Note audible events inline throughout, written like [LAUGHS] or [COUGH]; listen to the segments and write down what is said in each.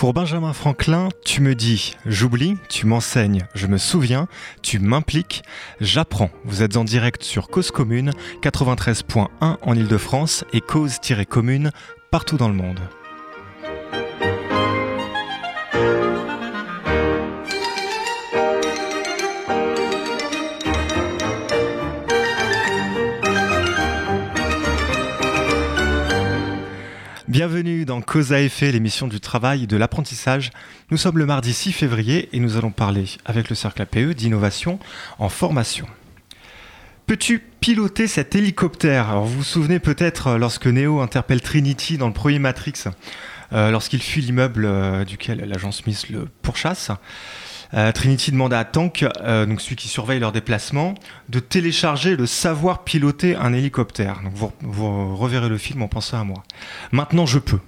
Pour Benjamin Franklin, tu me dis, j'oublie, tu m'enseignes, je me souviens, tu m'impliques, j'apprends. Vous êtes en direct sur Cause Commune 93.1 en Ile-de-France et cause-commune partout dans le monde. Bienvenue dans Cause à effet, l'émission du travail et de l'apprentissage. Nous sommes le mardi 6 février et nous allons parler avec le cercle APE d'innovation en formation. Peux-tu piloter cet hélicoptère? Alors vous vous souvenez peut-être euh, lorsque Neo interpelle Trinity dans le premier Matrix, euh, lorsqu'il fuit l'immeuble euh, duquel l'agent Smith le pourchasse. Euh, Trinity demande à Tank, euh, donc celui qui surveille leur déplacement, de télécharger le savoir piloter un hélicoptère. Donc vous, vous reverrez le film en pensant à moi. Maintenant, je peux.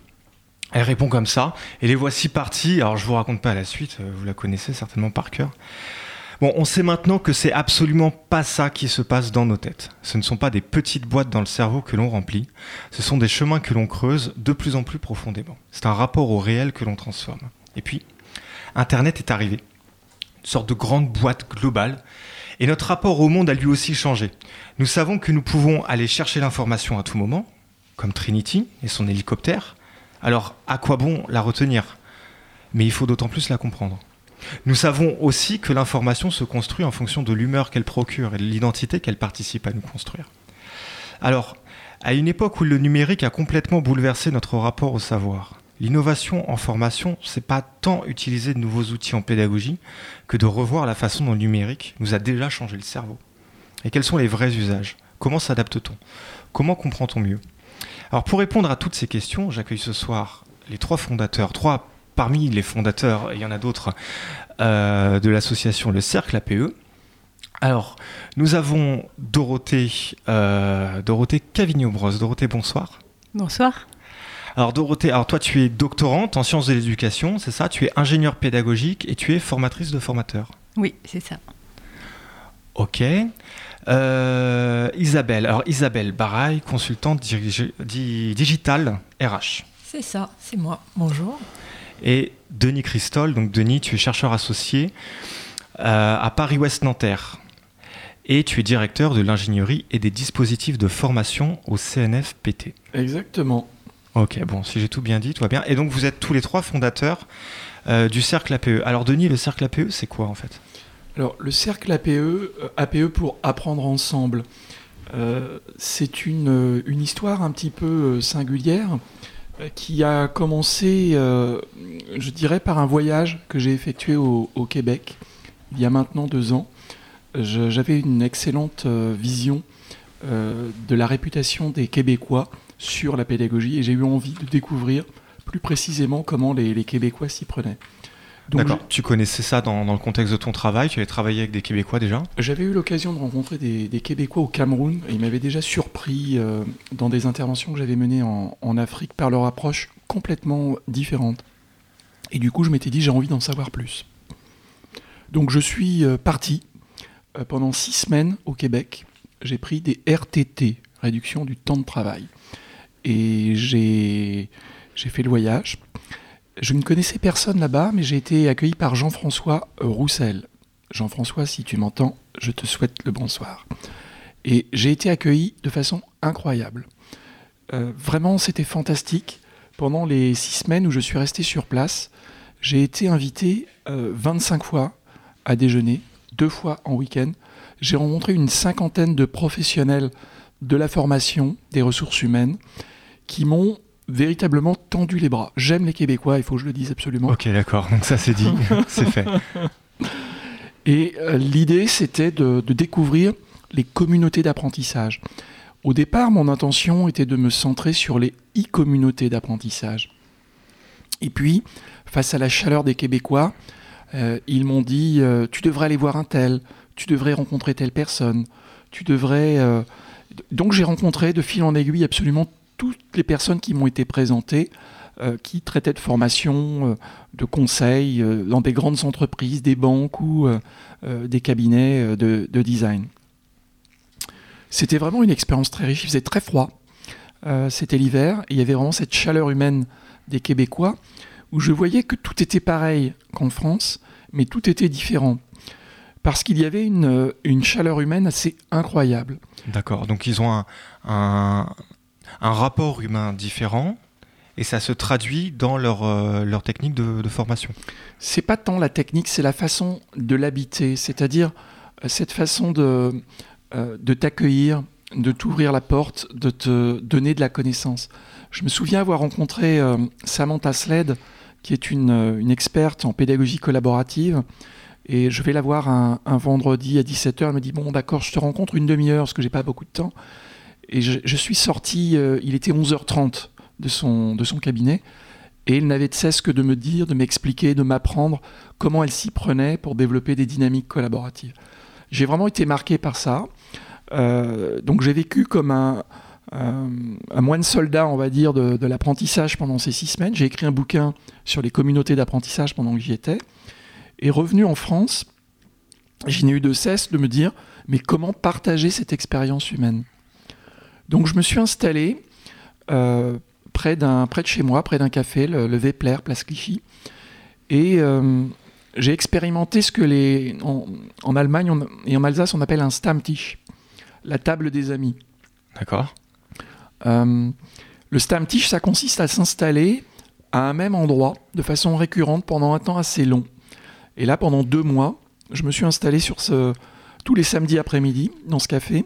Elle répond comme ça, et les voici partis. Alors je vous raconte pas la suite, euh, vous la connaissez certainement par cœur. Bon, on sait maintenant que c'est absolument pas ça qui se passe dans nos têtes. Ce ne sont pas des petites boîtes dans le cerveau que l'on remplit, ce sont des chemins que l'on creuse de plus en plus profondément. C'est un rapport au réel que l'on transforme. Et puis, Internet est arrivé sorte de grande boîte globale. Et notre rapport au monde a lui aussi changé. Nous savons que nous pouvons aller chercher l'information à tout moment, comme Trinity et son hélicoptère. Alors, à quoi bon la retenir? Mais il faut d'autant plus la comprendre. Nous savons aussi que l'information se construit en fonction de l'humeur qu'elle procure et de l'identité qu'elle participe à nous construire. Alors, à une époque où le numérique a complètement bouleversé notre rapport au savoir, L'innovation en formation, c'est pas tant utiliser de nouveaux outils en pédagogie que de revoir la façon dont le numérique nous a déjà changé le cerveau. Et quels sont les vrais usages? Comment s'adapte-t-on? Comment comprend-on mieux? Alors pour répondre à toutes ces questions, j'accueille ce soir les trois fondateurs, trois parmi les fondateurs, il y en a d'autres, euh, de l'association Le Cercle APE. Alors, nous avons Dorothée, euh, Dorothée Cavigno-Bros. Dorothée, bonsoir. Bonsoir. Alors Dorothée, alors toi tu es doctorante en sciences de l'éducation, c'est ça? Tu es ingénieure pédagogique et tu es formatrice de formateurs. Oui, c'est ça. Ok. Euh, Isabelle, alors Isabelle Baraille, consultante digitale RH. C'est ça, c'est moi. Bonjour. Et Denis Christol, donc Denis, tu es chercheur associé euh, à Paris-Ouest Nanterre. Et tu es directeur de l'ingénierie et des dispositifs de formation au CNFPT. Exactement. Ok, bon, si j'ai tout bien dit, tout va bien. Et donc vous êtes tous les trois fondateurs euh, du Cercle APE. Alors Denis, le Cercle APE, c'est quoi en fait? Alors le Cercle APE, euh, APE pour apprendre ensemble, euh, c'est une, une, histoire un petit peu singulière qui a commencé, je dirais, par un voyage que j'ai effectué au, au, Québec il y a maintenant deux ans. J'avais une excellente vision de la réputation des Québécois sur la pédagogie et j'ai eu envie de découvrir plus précisément comment les, Québécois s'y prenaient. D'accord. Tu connaissais ça dans, le contexte de ton travail? Tu avais travaillé avec des Québécois déjà? J'avais eu l'occasion de rencontrer des, Québécois au Cameroun et ils m'avaient déjà surpris euh, dans des interventions que j'avais menées en, Afrique par leur approche complètement différente. Et du coup, je m'étais dit, j'ai envie d'en savoir plus. Donc, je suis euh, parti euh, pendant six semaines au Québec. J'ai pris des RTT, réduction du temps de travail et j'ai fait le voyage. Je ne connaissais personne là-bas, mais j'ai été accueilli par Jean-François Roussel. Jean-François, si tu m'entends, je te souhaite le bonsoir. Et j'ai été accueilli de façon incroyable. Euh, vraiment, c'était fantastique. Pendant les six semaines où je suis resté sur place, j'ai été invité 25 euh, fois à déjeuner, deux fois en week-end. J'ai rencontré une cinquantaine de professionnels de la formation, des ressources humaines, qui m'ont véritablement tendu les bras. J'aime les Québécois, il faut que je le dise absolument. Ok, d'accord, donc ça c'est dit, [LAUGHS] c'est fait. Et euh, l'idée, c'était de, découvrir les communautés d'apprentissage. Au départ, mon intention était de me centrer sur les e-communautés d'apprentissage. Et puis, face à la chaleur des Québécois, euh, ils m'ont dit euh, Tu devrais aller voir un tel, tu devrais rencontrer telle personne, tu devrais. Donc, j'ai rencontré de fil en aiguille absolument toutes les personnes qui m'ont été présentées, euh, qui traitaient de formation, euh, de conseils euh, dans des grandes entreprises, des banques ou des cabinets de, design. C'était vraiment une expérience très riche. Il faisait très froid. C'était l'hiver. Il y avait vraiment cette chaleur humaine des Québécois où je voyais que tout était pareil qu'en France, mais tout était différent. Parce qu'il y avait une, chaleur humaine assez incroyable. D'accord, donc ils ont un, un, rapport humain différent et ça se traduit dans leur, euh, leur technique de, de formation. C'est pas tant la technique, c'est la façon de l'habiter, c'est-à-dire euh, cette façon de, euh, de t'accueillir, de t'ouvrir la porte, de te donner de la connaissance. Je me souviens avoir rencontré Samantha Sled, qui est une, une, experte en pédagogie collaborative. Et je vais la voir un, un vendredi à 17h. Elle me dit Bon, d'accord, je te rencontre une demi-heure parce que j'ai pas beaucoup de temps. Et je, suis sorti, euh, il était 11h30 de son, de son cabinet. Et elle n'avait de cesse que de me dire, de m'expliquer, de m'apprendre comment elle s'y prenait pour développer des dynamiques collaboratives. J'ai vraiment été marqué par ça. Euh, donc j'ai vécu comme un, un, moine soldat, on va dire, de, de l'apprentissage pendant ces six semaines. J'ai écrit un bouquin sur les communautés d'apprentissage pendant que j'y étais. Et revenu en France, je n'ai eu de cesse de me dire, mais comment partager cette expérience humaine? Donc je me suis installé euh, près, près de chez moi, près d'un café, le, le Vepler, place Clichy. Et euh, j'ai expérimenté ce que les, en, en Allemagne on, et en Alsace on appelle un Stammtisch, la table des amis. D'accord. Euh, le Stammtisch, ça consiste à s'installer à un même endroit de façon récurrente pendant un temps assez long. Et là, pendant deux mois, je me suis installé sur ce, tous les samedis après-midi dans ce café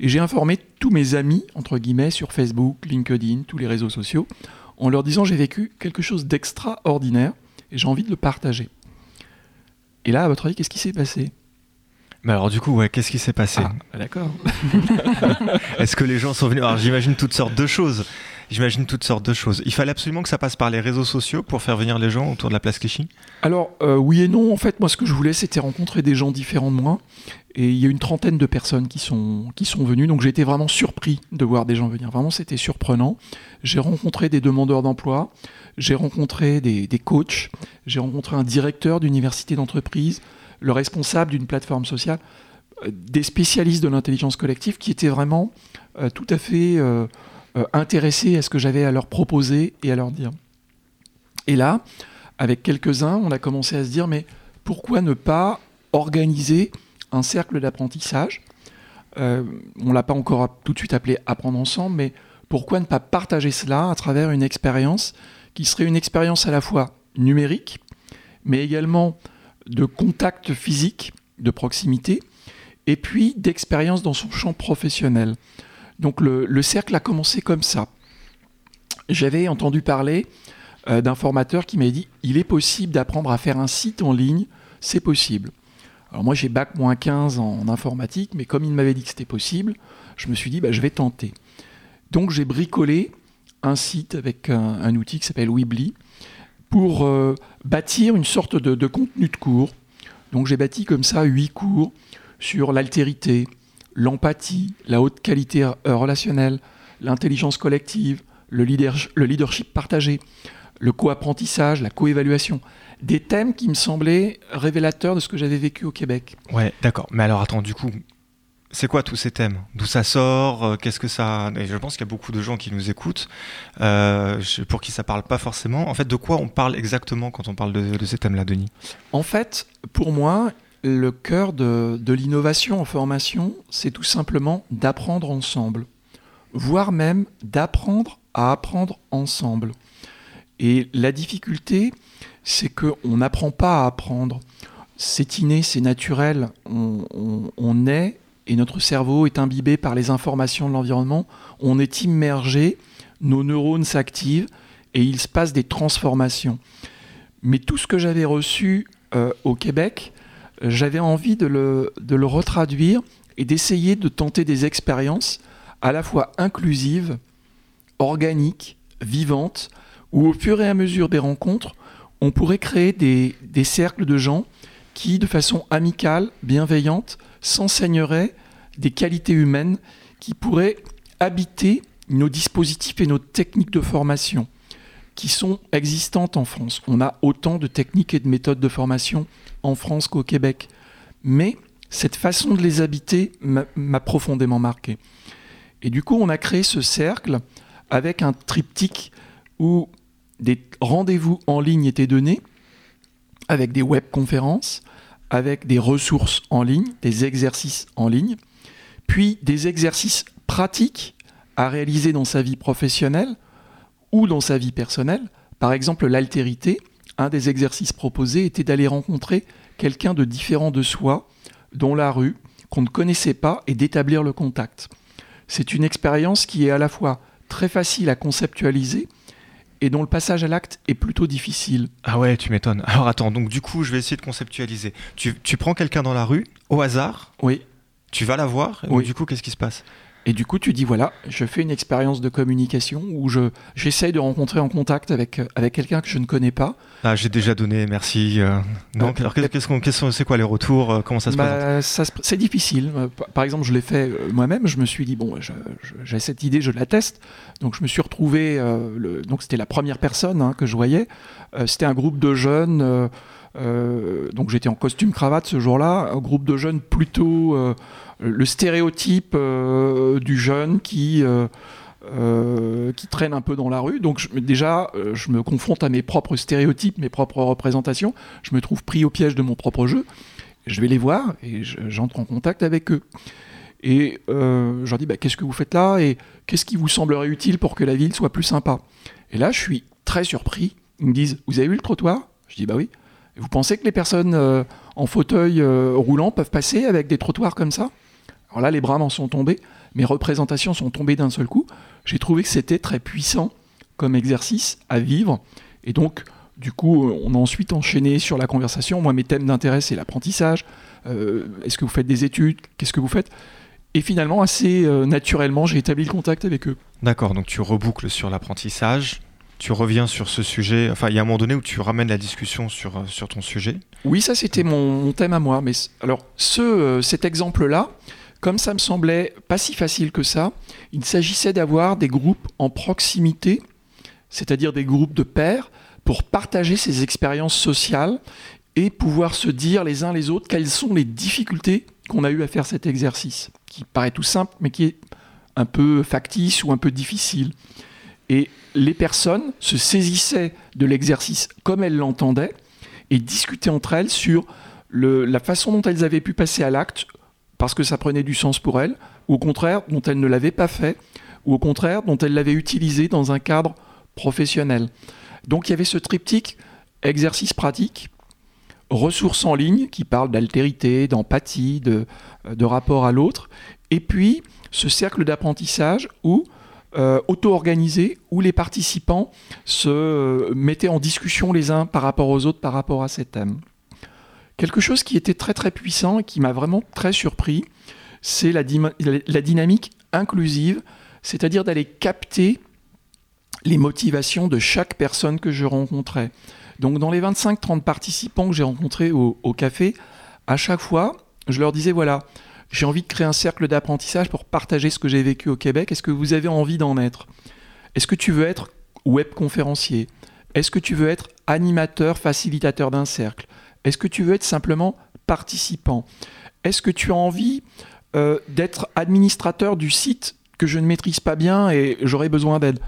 et j'ai informé tous mes amis, entre guillemets, sur Facebook, LinkedIn, tous les réseaux sociaux, en leur disant j'ai vécu quelque chose d'extraordinaire et j'ai envie de le partager. Et là, à votre avis, qu'est-ce qui s'est passé? Mais alors du coup, ouais, qu'est-ce qui s'est passé? Ah, D'accord. [LAUGHS] [LAUGHS] Est-ce que les gens sont venus? Alors j'imagine toutes sortes de choses. J'imagine toutes sortes de choses. Il fallait absolument que ça passe par les réseaux sociaux pour faire venir les gens autour de la place Clichy? Alors euh, oui et non. En fait, moi, ce que je voulais, c'était rencontrer des gens différents de moi. Et il y a une trentaine de personnes qui sont, qui sont venues. Donc j'ai été vraiment surpris de voir des gens venir. Vraiment, c'était surprenant. J'ai rencontré des demandeurs d'emploi. J'ai rencontré des, des coachs. J'ai rencontré un directeur d'université d'entreprise le responsable d'une plateforme sociale, euh, des spécialistes de l'intelligence collective qui étaient vraiment euh, tout à fait euh, intéressés à ce que j'avais à leur proposer et à leur dire. Et là, avec quelques-uns, on a commencé à se dire, mais pourquoi ne pas organiser un cercle d'apprentissage euh, On ne l'a pas encore tout de suite appelé apprendre ensemble, mais pourquoi ne pas partager cela à travers une expérience qui serait une expérience à la fois numérique, mais également de contact physique, de proximité, et puis d'expérience dans son champ professionnel. Donc le, le, cercle a commencé comme ça. J'avais entendu parler euh, d'un formateur qui m'a dit il est possible d'apprendre à faire un site en ligne, c'est possible. Alors moi j'ai bac moins 15 en informatique, mais comme il m'avait dit que c'était possible, je me suis dit bah, je vais tenter. Donc j'ai bricolé un site avec un, outil qui s'appelle Weebly, pour euh, bâtir une sorte de, contenu de cours. Donc j'ai bâti comme ça huit cours sur l'altérité, l'empathie, la haute qualité euh, relationnelle, l'intelligence collective, le, leadership partagé, le co-apprentissage, la co-évaluation. Des thèmes qui me semblaient révélateurs de ce que j'avais vécu au Québec. Ouais, d'accord. Mais alors attends, du coup, c'est quoi tous ces thèmes? D'où ça sort? Euh, Qu'est-ce que ça Et Je pense qu'il y a beaucoup de gens qui nous écoutent, euh, pour qui ça parle pas forcément. En fait, de quoi on parle exactement quand on parle de, de ces thèmes-là, Denis? En fait, pour moi, le cœur de, de l'innovation en formation, c'est tout simplement d'apprendre ensemble, voire même d'apprendre à apprendre ensemble. Et la difficulté, c'est qu'on n'apprend pas à apprendre. C'est inné, c'est naturel. On, est et notre cerveau est imbibé par les informations de l'environnement, on est immergé, nos neurones s'activent et il se passe des transformations. Mais tout ce que j'avais reçu euh, au Québec, j'avais envie de le, de le retraduire et d'essayer de tenter des expériences à la fois inclusives, organiques, vivantes, où au fur et à mesure des rencontres, on pourrait créer des, cercles de gens qui, de façon amicale, bienveillante, s'enseigneraient des qualités humaines qui pourraient habiter nos dispositifs et nos techniques de formation qui sont existantes en France. On a autant de techniques et de méthodes de formation en France qu'au Québec. Mais cette façon de les habiter m'a profondément marqué. Et du coup, on a créé ce cercle avec un triptyque où des rendez-vous en ligne étaient donnés avec des webconférences, avec des ressources en ligne, des exercices en ligne, puis des exercices pratiques à réaliser dans sa vie professionnelle ou dans sa vie personnelle. Par exemple, l'altérité, un des exercices proposés était d'aller rencontrer quelqu'un de différent de soi, dans la rue, qu'on ne connaissait pas, et d'établir le contact. C'est une expérience qui est à la fois très facile à conceptualiser et dont le passage à l'acte est plutôt difficile. Ah ouais, tu m'étonnes. Alors attends, donc du coup, je vais essayer de conceptualiser. Tu, tu prends quelqu'un dans la rue, au hasard, Oui. tu vas la voir, et Oui. donc, du coup, qu'est-ce qui se passe? Et du coup, tu dis voilà, je fais une expérience de communication où je j'essaye de rencontrer en contact avec, avec quelqu'un que je ne connais pas. Ah, j'ai déjà donné, merci. euh, donc, Euh, alors, qu'est-ce qu'on- qu'est-ce qu'on- c'est quoi les retours euh, Comment ça se passe Bah, ça se- c'est difficile. Euh, par- exemple, je l'ai fait euh, moi-même. Je me suis dit bon, je- je- j'ai cette idée, je la teste. Donc, je me suis retrouvé. euh, le- donc, c'était la première personne hein, que je voyais. Euh, c'était un groupe de jeunes. Euh, donc, j'étais en costume cravate ce jour-là. Un groupe de jeunes plutôt euh, le stéréotype euh, du jeune qui qui traîne un peu dans la rue. Donc déjà, je me confronte à mes propres stéréotypes, mes propres représentations. Je me trouve pris au piège de mon propre jeu. Je vais les voir et je- j'entre en contact avec eux. Et je leur dis, bah, qu'est-ce que vous faites là et qu'est-ce qui vous semblerait utile pour que la ville soit plus sympa? Et là, je suis très surpris. Ils me disent, vous avez vu le trottoir? Je dis, bah oui. Vous pensez que les personnes euh, en fauteuil euh, roulant peuvent passer avec des trottoirs comme ça? Alors là, les bras m'en sont tombés. Mes représentations sont tombées d'un seul coup. J'ai trouvé que c'était très puissant comme exercice à vivre. Et donc, du coup, on a ensuite enchaîné sur la conversation. Moi, mes thèmes d'intérêt, c'est l'apprentissage. Euh, Est-ce que vous faites des études? Qu'est-ce que vous faites? Et finalement, assez naturellement, j'ai établi le contact avec eux. D'accord, donc tu reboucles sur l'apprentissage, tu reviens sur ce sujet, enfin il y a un moment donné où tu ramènes la discussion sur, euh, ton sujet. Oui, ça c'était mon, thème à moi. Mais alors, ce, euh, cet exemple-là, comme ça me semblait pas si facile que ça, il s'agissait d'avoir des groupes en proximité, c'est-à-dire des groupes de pairs, pour partager ces expériences sociales et pouvoir se dire les uns les autres quelles sont les difficultés qu'on a eu à faire cet exercice, qui paraît tout simple, mais qui est un peu factice ou un peu difficile. Et les personnes se saisissaient de l'exercice comme elles l'entendaient et discutaient entre elles sur la façon dont elles avaient pu passer à l'acte parce que ça prenait du sens pour elles, ou au contraire dont elles ne l'avaient pas fait, ou au contraire dont elles l'avaient utilisé dans un cadre professionnel. Donc il y avait ce triptyque exercice pratique, ressources en ligne qui parlent d'altérité, d'empathie, de, de rapport à l'autre, et puis ce cercle d'apprentissage où euh, auto-organisé où les participants se euh, mettaient en discussion les uns par rapport aux autres par rapport à ces thèmes. Quelque chose qui était très très puissant et qui m'a vraiment très surpris, c'est la, la dynamique inclusive, c'est-à-dire d'aller capter les motivations de chaque personne que je rencontrais. Donc dans les 25-30 participants que j'ai rencontrés au café, à chaque fois, je leur disais, voilà, j'ai envie de créer un cercle d'apprentissage pour partager ce que j'ai vécu au Québec. Est-ce que vous avez envie d'en être? Est-ce que tu veux être web conférencier? Est-ce que tu veux être animateur, facilitateur d'un cercle? Est-ce que tu veux être simplement participant? Est-ce que tu as envie euh, d'être administrateur du site que je ne maîtrise pas bien et j'aurais besoin d'aide?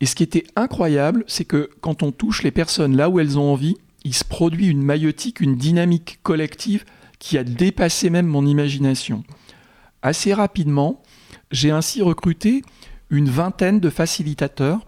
Et ce qui était incroyable, c'est que quand on touche les personnes là où elles ont envie, il se produit une maïotique, une dynamique collective qui a dépassé même mon imagination. Assez rapidement, j'ai ainsi recruté une vingtaine de facilitateurs,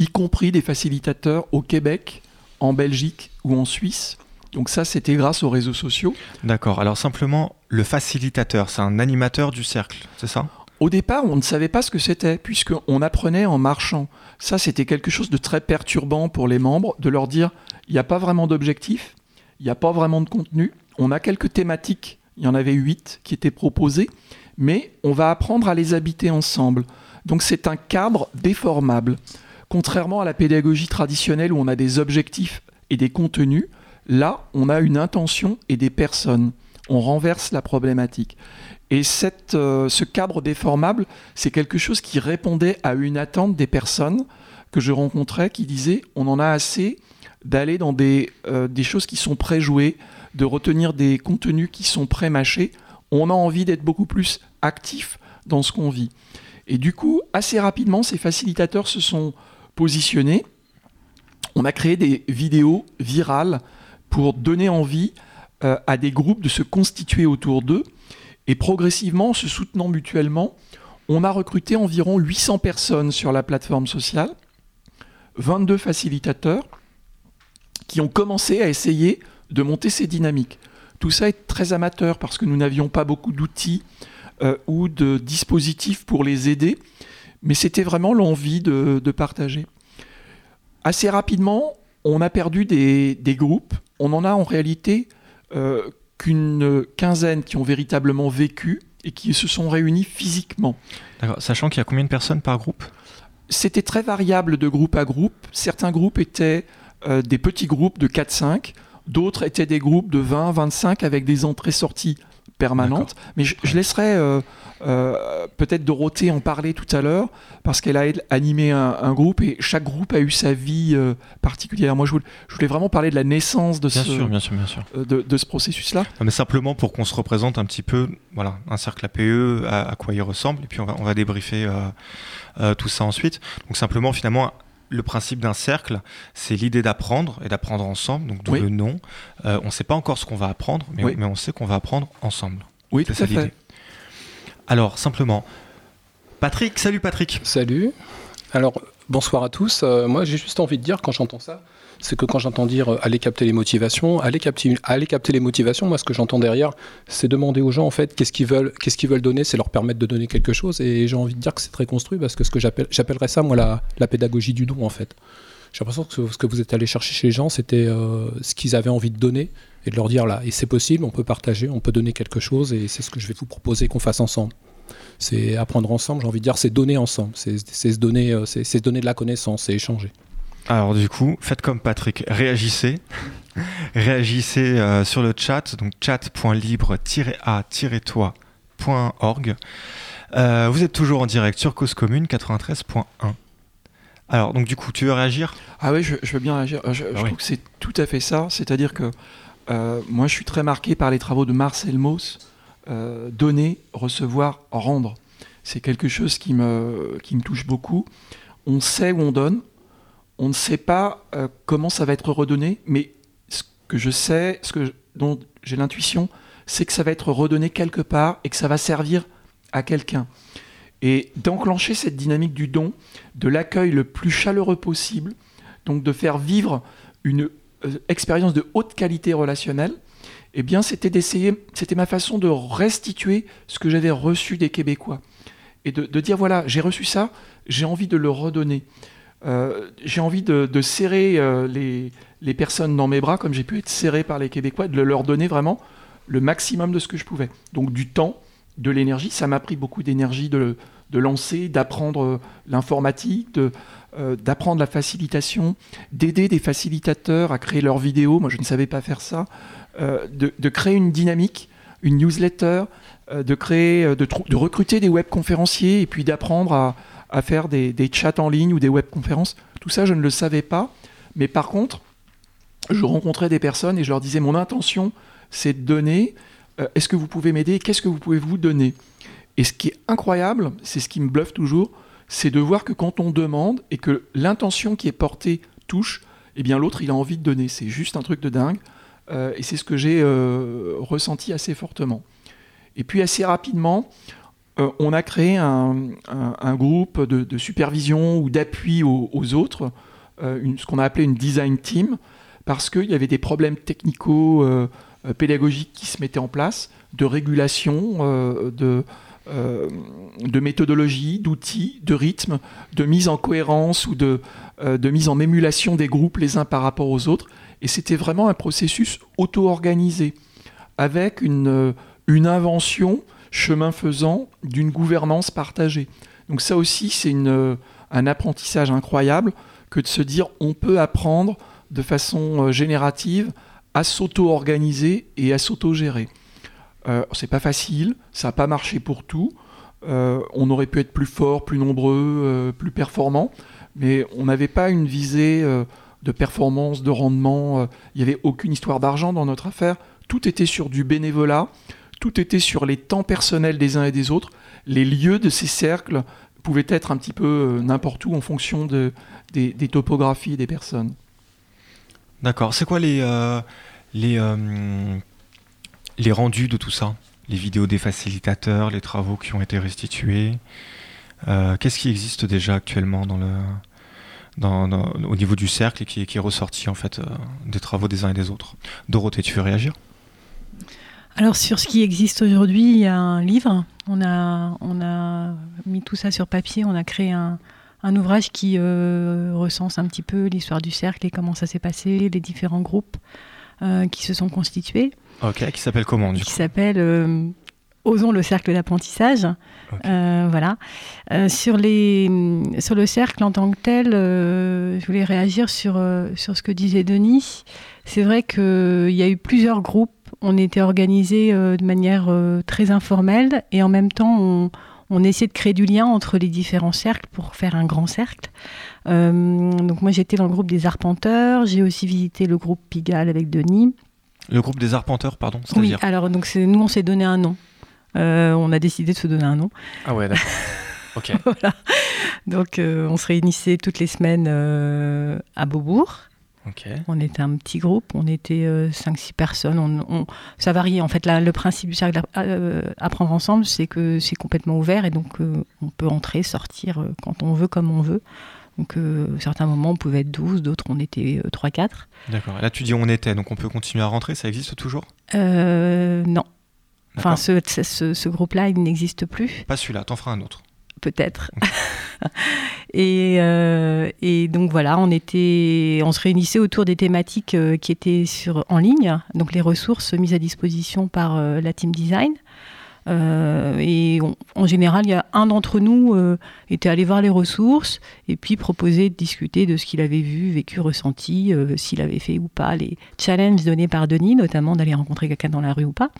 y compris des facilitateurs au Québec, en Belgique ou en Suisse. Donc ça, c'était grâce aux réseaux sociaux. D'accord, alors simplement, le facilitateur, c'est un animateur du cercle, c'est ça? Au départ, on ne savait pas ce que c'était, puisqu'on apprenait en marchant. Ça, c'était quelque chose de très perturbant pour les membres, de leur dire, il n'y a pas vraiment d'objectif, il n'y a pas vraiment de contenu, on a quelques thématiques, il y en avait huit qui étaient proposées, mais on va apprendre à les habiter ensemble. Donc c'est un cadre déformable. Contrairement à la pédagogie traditionnelle où on a des objectifs et des contenus, là, on a une intention et des personnes. On renverse la problématique. Et euh, ce cadre déformable, c'est quelque chose qui répondait à une attente des personnes que je rencontrais qui disaient on en a assez d'aller dans des, euh, des choses qui sont préjouées, de retenir des contenus qui sont pré-mâchés. On a envie d'être beaucoup plus actif dans ce qu'on vit. Et du coup, assez rapidement, ces facilitateurs se sont positionner, on a créé des vidéos virales pour donner envie euh, à des groupes de se constituer autour d'eux. Et progressivement, en se soutenant mutuellement, on a recruté environ 800 personnes sur la plateforme sociale, 22 facilitateurs qui ont commencé à essayer de monter ces dynamiques. Tout ça est très amateur parce que nous n'avions pas beaucoup d'outils euh, ou de dispositifs pour les aider, mais c'était vraiment l'envie de, partager. Assez rapidement, on a perdu des, groupes. On en a en réalité euh, qu'une quinzaine qui ont véritablement vécu et qui se sont réunis physiquement. Sachant qu'il y a combien de personnes par groupe? C'était très variable de groupe à groupe. Certains groupes étaient euh, des petits groupes de 4-5, d'autres étaient des groupes de 20-25 avec des entrées-sorties permanentes. Mais je, laisserai euh, euh, peut-être Dorothée en parler tout à l'heure, parce qu'elle a animé un, groupe et chaque groupe a eu sa vie particulière. Moi, je voulais, vraiment parler de la naissance de ce, De, ce processus-là. Mais simplement pour qu'on se représente un petit peu, voilà, un cercle APE, à, à quoi il ressemble, et puis on va, on va débriefer tout ça ensuite. Donc simplement, finalement, le principe d'un cercle, c'est l'idée d'apprendre et d'apprendre ensemble, donc d'où le nom. Euh, on ne sait pas encore ce qu'on va apprendre, mais, on, sait qu'on va apprendre ensemble. Oui, c'est ça l'idée. Alors, simplement, Patrick, salut Patrick. Salut. Alors, bonsoir à tous. Euh, moi, j'ai juste envie de dire, quand j'entends ça, c'est que quand j'entends dire euh, aller capter les motivations, aller capter, les motivations, moi ce que j'entends derrière, c'est demander aux gens en fait qu'est-ce qu'ils veulent, qu'est-ce qu'ils veulent donner, c'est leur permettre de donner quelque chose. Et j'ai envie de dire que c'est très construit parce que ce que j'appelle, j'appellerais ça moi la, la, pédagogie du don en fait. J'ai l'impression que ce que vous êtes allé chercher chez les gens, c'était euh, ce qu'ils avaient envie de donner et de leur dire là, et c'est possible, on peut partager, on peut donner quelque chose, et c'est ce que je vais vous proposer qu'on fasse ensemble. C'est apprendre ensemble, j'ai envie de dire, c'est donner ensemble, c'est se donner, euh, c'est se donner de la connaissance, c'est échanger. Alors du coup, faites comme Patrick, réagissez. [LAUGHS] réagissez euh, sur le chat, donc chat.libre-a-toi.org. Euh, vous êtes toujours en direct sur Cause Commune 93.1. Alors, donc du coup, tu veux réagir? Ah oui, je, veux bien réagir. Je, ah trouve que c'est tout à fait ça. C'est-à-dire que euh, moi, je suis très marqué par les travaux de Marcel Mauss. Donner, recevoir, rendre. C'est quelque chose qui me, qui me touche beaucoup. On sait où on donne, on ne sait pas euh, comment ça va être redonné, mais ce que je sais, ce que dont j'ai l'intuition, c'est que ça va être redonné quelque part et que ça va servir à quelqu'un. Et d'enclencher cette dynamique du don, de l'accueil le plus chaleureux possible, donc de faire vivre une euh, expérience de haute qualité relationnelle, eh bien, c'était d'essayer, c'était ma façon de restituer ce que j'avais reçu des Québécois. Et de, dire, voilà, j'ai reçu ça, j'ai envie de le redonner. Euh, j'ai envie de, serrer euh, les, personnes dans mes bras, comme j'ai pu être serré par les Québécois, de leur donner vraiment le maximum de ce que je pouvais. Donc du temps, de l'énergie. Ça m'a pris beaucoup d'énergie de, lancer, d'apprendre euh, l'informatique, d'apprendre la facilitation, d'aider des facilitateurs à créer leurs vidéos. Moi, je ne savais pas faire ça. De, créer une dynamique, une newsletter, de créer, de, recruter des webconférenciers et puis d'apprendre à, faire des, chats en ligne ou des webconférences. Tout ça, je ne le savais pas. Mais par contre, je rencontrais des personnes et je leur disais mon intention, c'est de donner. Euh, est-ce que vous pouvez m'aider? Qu'est-ce que vous pouvez vous donner? Et ce qui est incroyable, c'est ce qui me bluffe toujours, c'est de voir que quand on demande et que l'intention qui est portée touche, eh bien l'autre il a envie de donner. C'est juste un truc de dingue. Euh, et c'est ce que j'ai euh, ressenti assez fortement. Et puis assez rapidement, euh, on a créé un, groupe de, supervision ou d'appui aux, autres, ce qu'on a appelé une design team, parce qu'il y avait des problèmes technico-pédagogiques euh, qui se mettaient en place, de régulation, de, de méthodologie, d'outils, de rythme, de mise en cohérence ou de, de mise en émulation des groupes les uns par rapport aux autres. Et c'était vraiment un processus auto-organisé, avec une, une invention chemin faisant d'une gouvernance partagée. Donc ça aussi, c'est euh, un apprentissage incroyable que de se dire on peut apprendre de façon euh, générative à s'auto-organiser et à s'auto-gérer. Euh, c'est pas facile, ça n'a pas marché pour tout. on aurait pu être plus fort, plus nombreux, plus performant, mais on n'avait pas une visée de performance, de rendement. Il n'y avait aucune histoire d'argent dans notre affaire. Tout était sur du bénévolat, tout était sur les temps personnels des uns et des autres, les lieux de ces cercles pouvait être un petit peu n'importe où en fonction de, des, topographies des personnes. D'accord. C'est quoi les, les rendus de tout ça? Les vidéos des facilitateurs, les travaux qui ont été restitués? Qu'est-ce qui existe déjà actuellement dans le, au niveau du cercle et qui, qui est ressorti en fait des travaux des uns et des autres Dorothée, tu veux réagir? Alors sur ce qui existe aujourd'hui, il y a un livre. On a, on a mis tout ça sur papier. On a créé un, ouvrage qui euh, recense un petit peu l'histoire du cercle et comment ça s'est passé, les différents groupes euh, qui se sont constitués. Ok, qui s'appelle comment du Qui s'appelle euh, Osons le cercle d'apprentissage. voilà. sur, les, sur le cercle en tant que tel, je voulais réagir sur, sur ce que disait Denis. C'est vrai qu'il y a eu plusieurs groupes on était organisé euh, de manière euh, très informelle et en même temps on, on essayait de créer du lien entre les différents cercles pour faire un grand cercle. Euh, donc moi j'étais dans le groupe des arpenteurs, j'ai aussi visité le groupe Pigalle avec Denis. Le groupe des arpenteurs, pardon Oui, alors donc nous on s'est donné un nom. On a décidé de se donner un nom. Ah ouais, d'accord. [LAUGHS] ok. voilà. Donc on se réunissait toutes les semaines à Beaubourg. On était un petit groupe, on était 5-6 euh, personnes. On, ça variait. En fait, le principe du cercle euh, Apprendre ensemble, c'est que c'est complètement ouvert et donc euh, on peut entrer, sortir quand on veut, comme on veut. Donc, certains moments, on pouvait être 12, d'autres, on était 3-4. D'accord. Là, tu dis on était, donc on peut continuer à rentrer, ça existe toujours? Non. Enfin, ce, ce groupe-là, il n'existe plus. Pas celui-là, t'en feras un autre peut-être. [LAUGHS] Euh, et, donc voilà, on, était, on se réunissait autour des thématiques euh, qui étaient sur, en ligne, donc les ressources mises à disposition par euh, la team design. Euh, et en général, il y a un d'entre nous euh, était allé voir les ressources et puis proposer de discuter de ce qu'il avait vu, vécu, ressenti, euh, s'il avait fait ou pas les challenges donnés par Denis, notamment d'aller rencontrer quelqu'un dans la rue ou pas.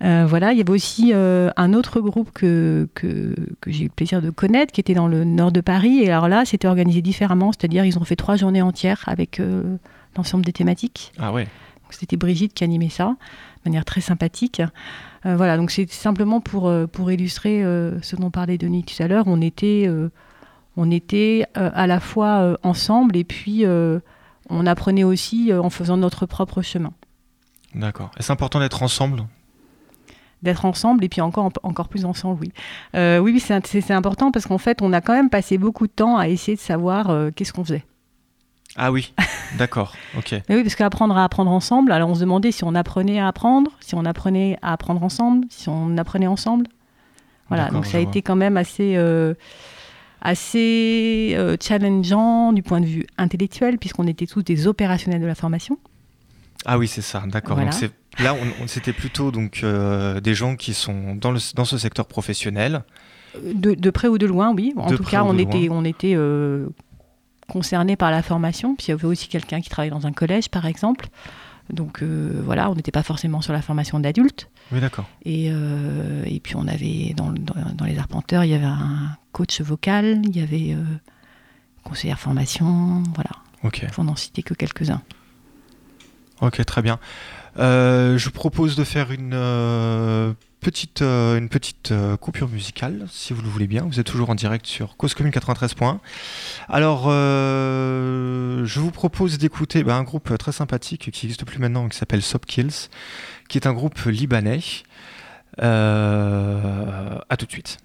voilà, il y avait aussi un autre groupe que, que, que j'ai eu le plaisir de connaître, qui était dans le nord de Paris. Et alors là, c'était organisé différemment, c'est-à-dire ils ont fait trois journées entières avec l'ensemble des thématiques. Ah ouais. C'était Brigitte qui animait ça, de manière très sympathique. Euh, voilà, donc c'est simplement pour, euh, pour illustrer euh, ce dont parlait Denis tout à l'heure. On était, on était à la fois ensemble et puis on apprenait aussi en faisant notre propre chemin. D'accord. Et c'est important d'être ensemble? D'être ensemble et puis encore, encore plus ensemble, oui. oui, oui c'est important parce qu'en fait, on a quand même passé beaucoup de temps à essayer de savoir qu'est-ce qu'on faisait. Ah oui, d'accord, ok. [LAUGHS] oui, parce qu'apprendre à apprendre ensemble, alors on se demandait si on apprenait à apprendre, si on apprenait à apprendre ensemble, si on apprenait ensemble. Voilà, donc ça a été quand même assez, euh, assez euh, challengeant du point de vue intellectuel, puisqu'on était tous des opérationnels de la formation. Ah oui, c'est ça, d'accord. là, on, c'était plutôt donc euh, des gens qui sont dans, le, dans ce secteur professionnel. De, près ou de loin, oui. En tout cas, on était, on était concernés par la formation. Puis il y avait aussi quelqu'un qui travaillait dans un collège, par exemple. Donc euh, voilà, on n'était pas forcément sur la formation d'adultes. Oui, d'accord. Et, euh, et, puis on avait, dans, dans, les arpenteurs, il y avait un coach vocal, il y avait euh, conseillère formation, voilà. Ok. Pour n'en citer que quelques-uns. Ok, très bien. je vous propose de faire une petite, euh, une petite euh, coupure musicale, si vous le voulez bien. Vous êtes toujours en direct sur Cause Commune 93 Alors, euh, je vous propose d'écouter bah, un groupe très sympathique qui n'existe plus maintenant, qui s'appelle Kills, qui est un groupe libanais. à tout de suite.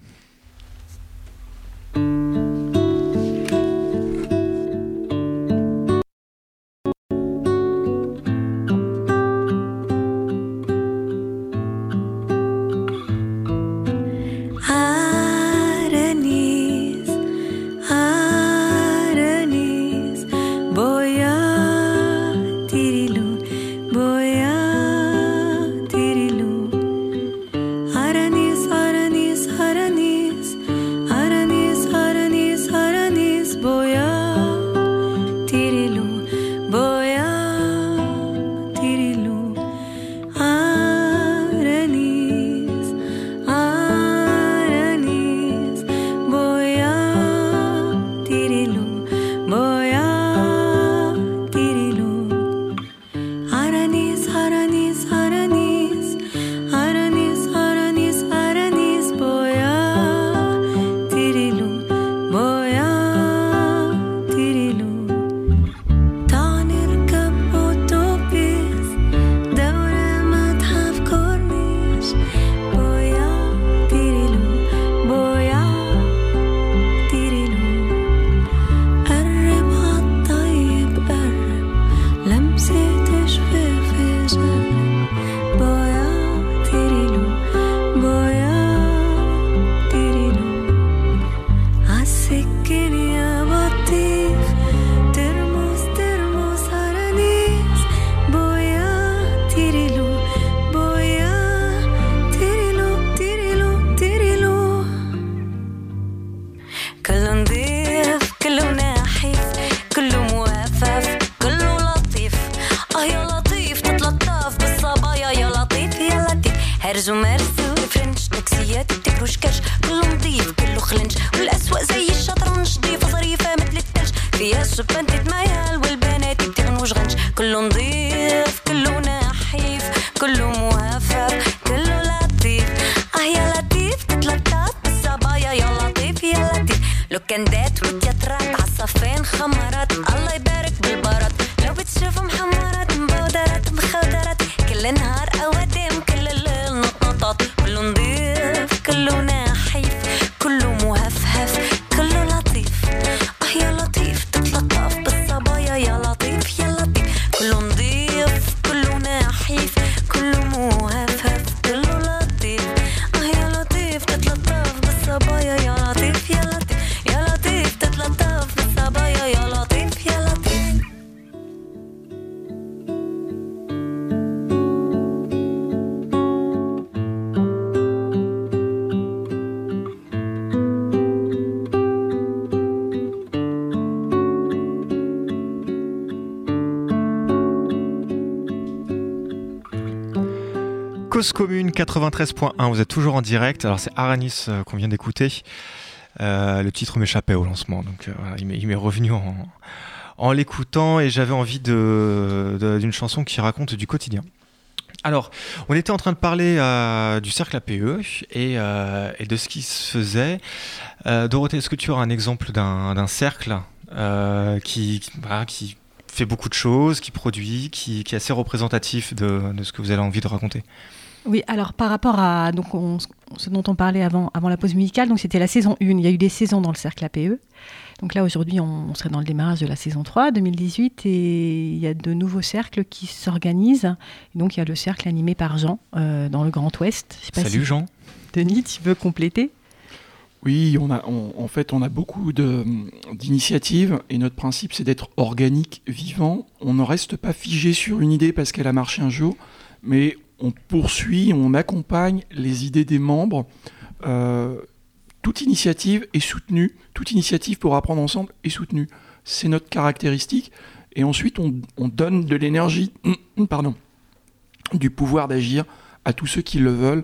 93.1, vous êtes toujours en direct. Alors c'est Aranis euh, qu'on vient d'écouter. Euh, le titre m'échappait au lancement, donc euh, il m'est- revenu en, l'écoutant et j'avais envie d'une chanson qui raconte du quotidien. Alors, on était en train de parler du cercle APE et, de ce qui se faisait. Dorothée, est-ce que tu auras un exemple d'un cercle qui, fait beaucoup de choses, qui produit, qui, est assez représentatif de ce que vous avez envie de raconter? Oui, alors par rapport à donc on- ce dont on parlait avant, avant la pause musicale, donc c'était la saison 1. Il y a eu des saisons dans le cercle APE. Donc là, aujourd'hui, on, on serait dans le démarrage de la saison 3, 2018, et il y a de nouveaux cercles qui s'organisent. Donc il y a le cercle animé par Jean euh, dans le Grand Ouest. Je sais pas Salut si- Jean. Denis, tu veux compléter? Oui, on a, on- en fait, on a beaucoup d'initiatives et notre principe, c'est d'être organique, vivant. On ne reste pas figé sur une idée parce qu'elle a marché un jour, mais on poursuit, on accompagne les idées des membres. Euh, toute initiative est soutenue, toute initiative pour apprendre ensemble est soutenue. C'est notre caractéristique. Et ensuite, on, on donne de l'énergie, [CLEARS THROAT] pardon, du pouvoir d'agir à tous ceux qui le veulent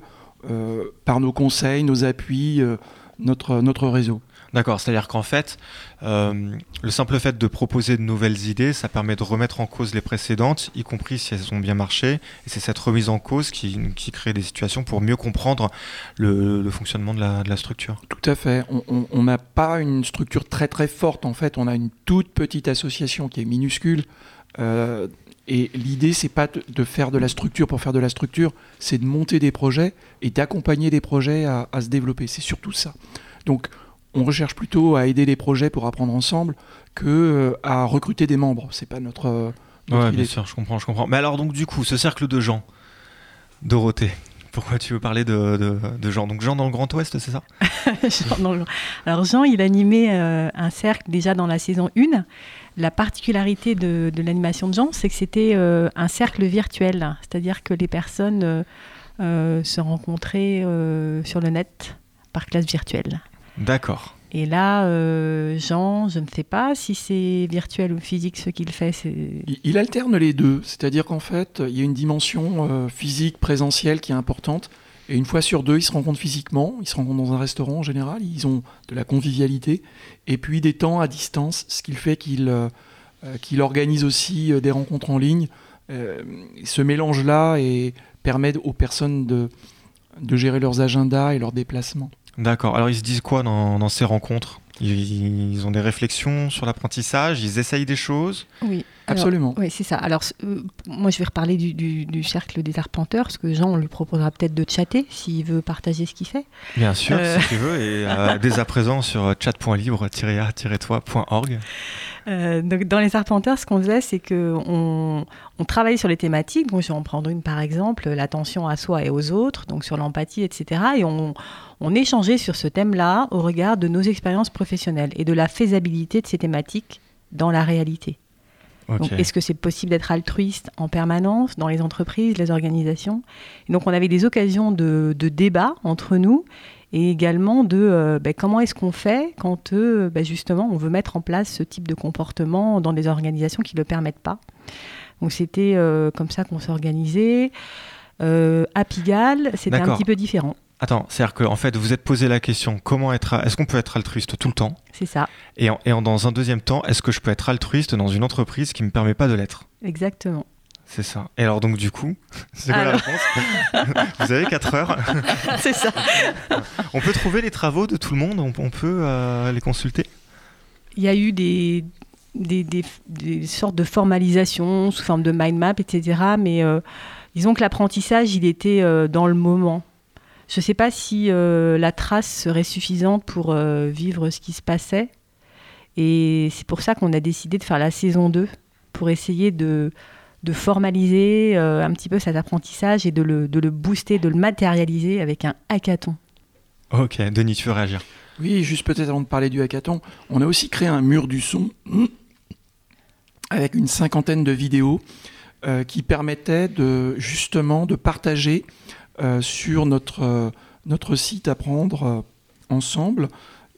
euh, par nos conseils, nos appuis, euh, notre réseau. D'accord, c'est-à-dire qu'en fait, euh, le simple fait de proposer de nouvelles idées, ça permet de remettre en cause les précédentes, y compris si elles ont bien marché. Et c'est cette remise en cause qui, crée des situations pour mieux comprendre le, fonctionnement de la, structure. Tout à fait. On- n'a pas une structure très très forte. En fait, on a une toute petite association qui est minuscule. Euh, et l'idée, c'est pas de, de faire de la structure pour faire de la structure, c'est de monter des projets et d'accompagner des projets à, à se développer. C'est surtout ça. Donc, on recherche plutôt à aider les projets pour apprendre ensemble que euh, à recruter des membres. C'est pas notre, euh, notre Ouais, idée. bien sûr, je comprends, je comprends. Mais alors, donc, du coup, ce cercle de Jean, Dorothée, [LAUGHS] pourquoi tu veux parler de, de, de Jean? Donc, Jean dans le Grand Ouest, c'est ça? [LAUGHS] Jean dans le- Alors Jean, il animait euh, un cercle déjà dans la saison 1. La particularité de, de l'animation de Jean, c'est que c'était euh, un cercle virtuel, c'est-à-dire que les personnes euh, euh, se rencontraient euh, sur le net par classe virtuelle. D'accord. Et là, euh, Jean, je ne sais pas si c'est virtuel ou physique ce qu'il fait. c'est- Il, il alterne les deux, c'est-à-dire qu'en fait, il y a une dimension euh, physique, présentielle qui est importante, et une fois sur deux, ils se rencontrent physiquement, ils se rencontrent dans un restaurant en général, ils ont de la convivialité, et puis des temps à distance, ce qui fait qu'il euh, qu'il organise aussi des rencontres en ligne. Euh, ce mélange-là et permet aux personnes de, de gérer leurs agendas et leurs déplacements. D'accord. Alors, ils se disent quoi dans, dans ces rencontres? Ils, ils ont des réflexions sur l'apprentissage, ils essayent des choses? Oui. Alors, Absolument. Oui, c'est ça. Alors, euh, moi, je vais reparler du, du- du cercle des arpenteurs, parce que Jean, on lui proposera peut-être de chatter s'il veut partager ce qu'il fait. Bien sûr, Euh. si tu veux, et euh, dès à présent sur chat.libre-a-toi.org. Euh, donc, dans les arpenteurs, ce qu'on faisait, c'est qu'on on travaillait sur les thématiques. Donc, je vais en prendre une par exemple, l'attention à soi et aux autres, donc sur l'empathie, etc. Et on, on échangeait sur ce thème-là au regard de nos expériences professionnelles et de la faisabilité de ces thématiques dans la réalité. Est-ce que c'est possible d'être altruiste en permanence dans les entreprises, les organisations? Et Donc, on avait des occasions de, de débat entre nous et également de euh, ben, comment est-ce qu'on fait quand euh, ben, justement on veut mettre en place ce type de comportement dans des organisations qui ne le permettent pas? Donc, c'était euh, comme ça qu'on s'organisait. À Pigalle, c'était un petit peu différent. Attends, c'est-à-dire qu'en fait, vous êtes posé la question comment être, est-ce qu'on peut être altruiste tout le temps? C'est ça, Et, en- et en- dans un deuxième temps, est-ce que je peux être altruiste dans une entreprise qui me permet pas de l'être? Exactement. C'est ça. Et alors donc du coup, [LAUGHS] c'est quoi Alors. la réponse [LAUGHS] Vous avez 4 heures. [LAUGHS] c'est ça. On peut trouver les travaux de tout le monde. On, on peut euh, les consulter. Il y a eu des, des, des- des sortes de formalisation sous forme de mind map, etc. Mais euh, disons que l'apprentissage, il était euh, dans le moment. Je ne sais pas si euh, la trace serait suffisante pour euh, vivre ce qui se passait. Et c'est pour ça qu'on a décidé de faire la saison 2, pour essayer de, de formaliser euh, un petit peu cet apprentissage et de le, de le booster, de le matérialiser avec un hackathon. Ok, Denis, tu veux réagir? Oui, juste peut-être avant de parler du hackathon, on a aussi créé un mur du son avec une cinquantaine de vidéos euh, qui permettaient de, justement de partager euh, sur notre, euh, notre site Apprendre euh, ensemble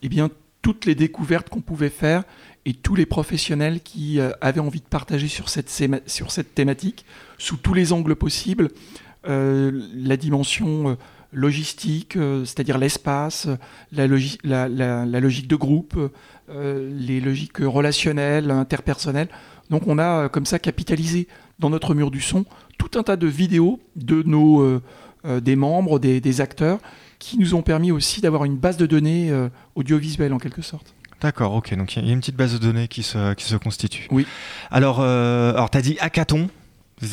eh bien, toutes les découvertes qu'on pouvait faire et tous les professionnels qui euh, avaient envie de partager sur cette, sur cette thématique sous tous les angles possibles. Euh, la dimension euh, logistique, c'est-à-dire l'espace, la, logi- la- la- la logique de groupe, les logiques relationnelles, interpersonnelles. Donc on a comme ça capitalisé dans notre mur du son tout un tas de vidéos de nos des membres, des, acteurs, qui nous ont permis aussi d'avoir une base de données audiovisuelle en quelque sorte. D'accord, ok. Donc il y a une petite base de données qui se, qui se constitue. Oui. Alors, euh, alors tu as dit hackathon.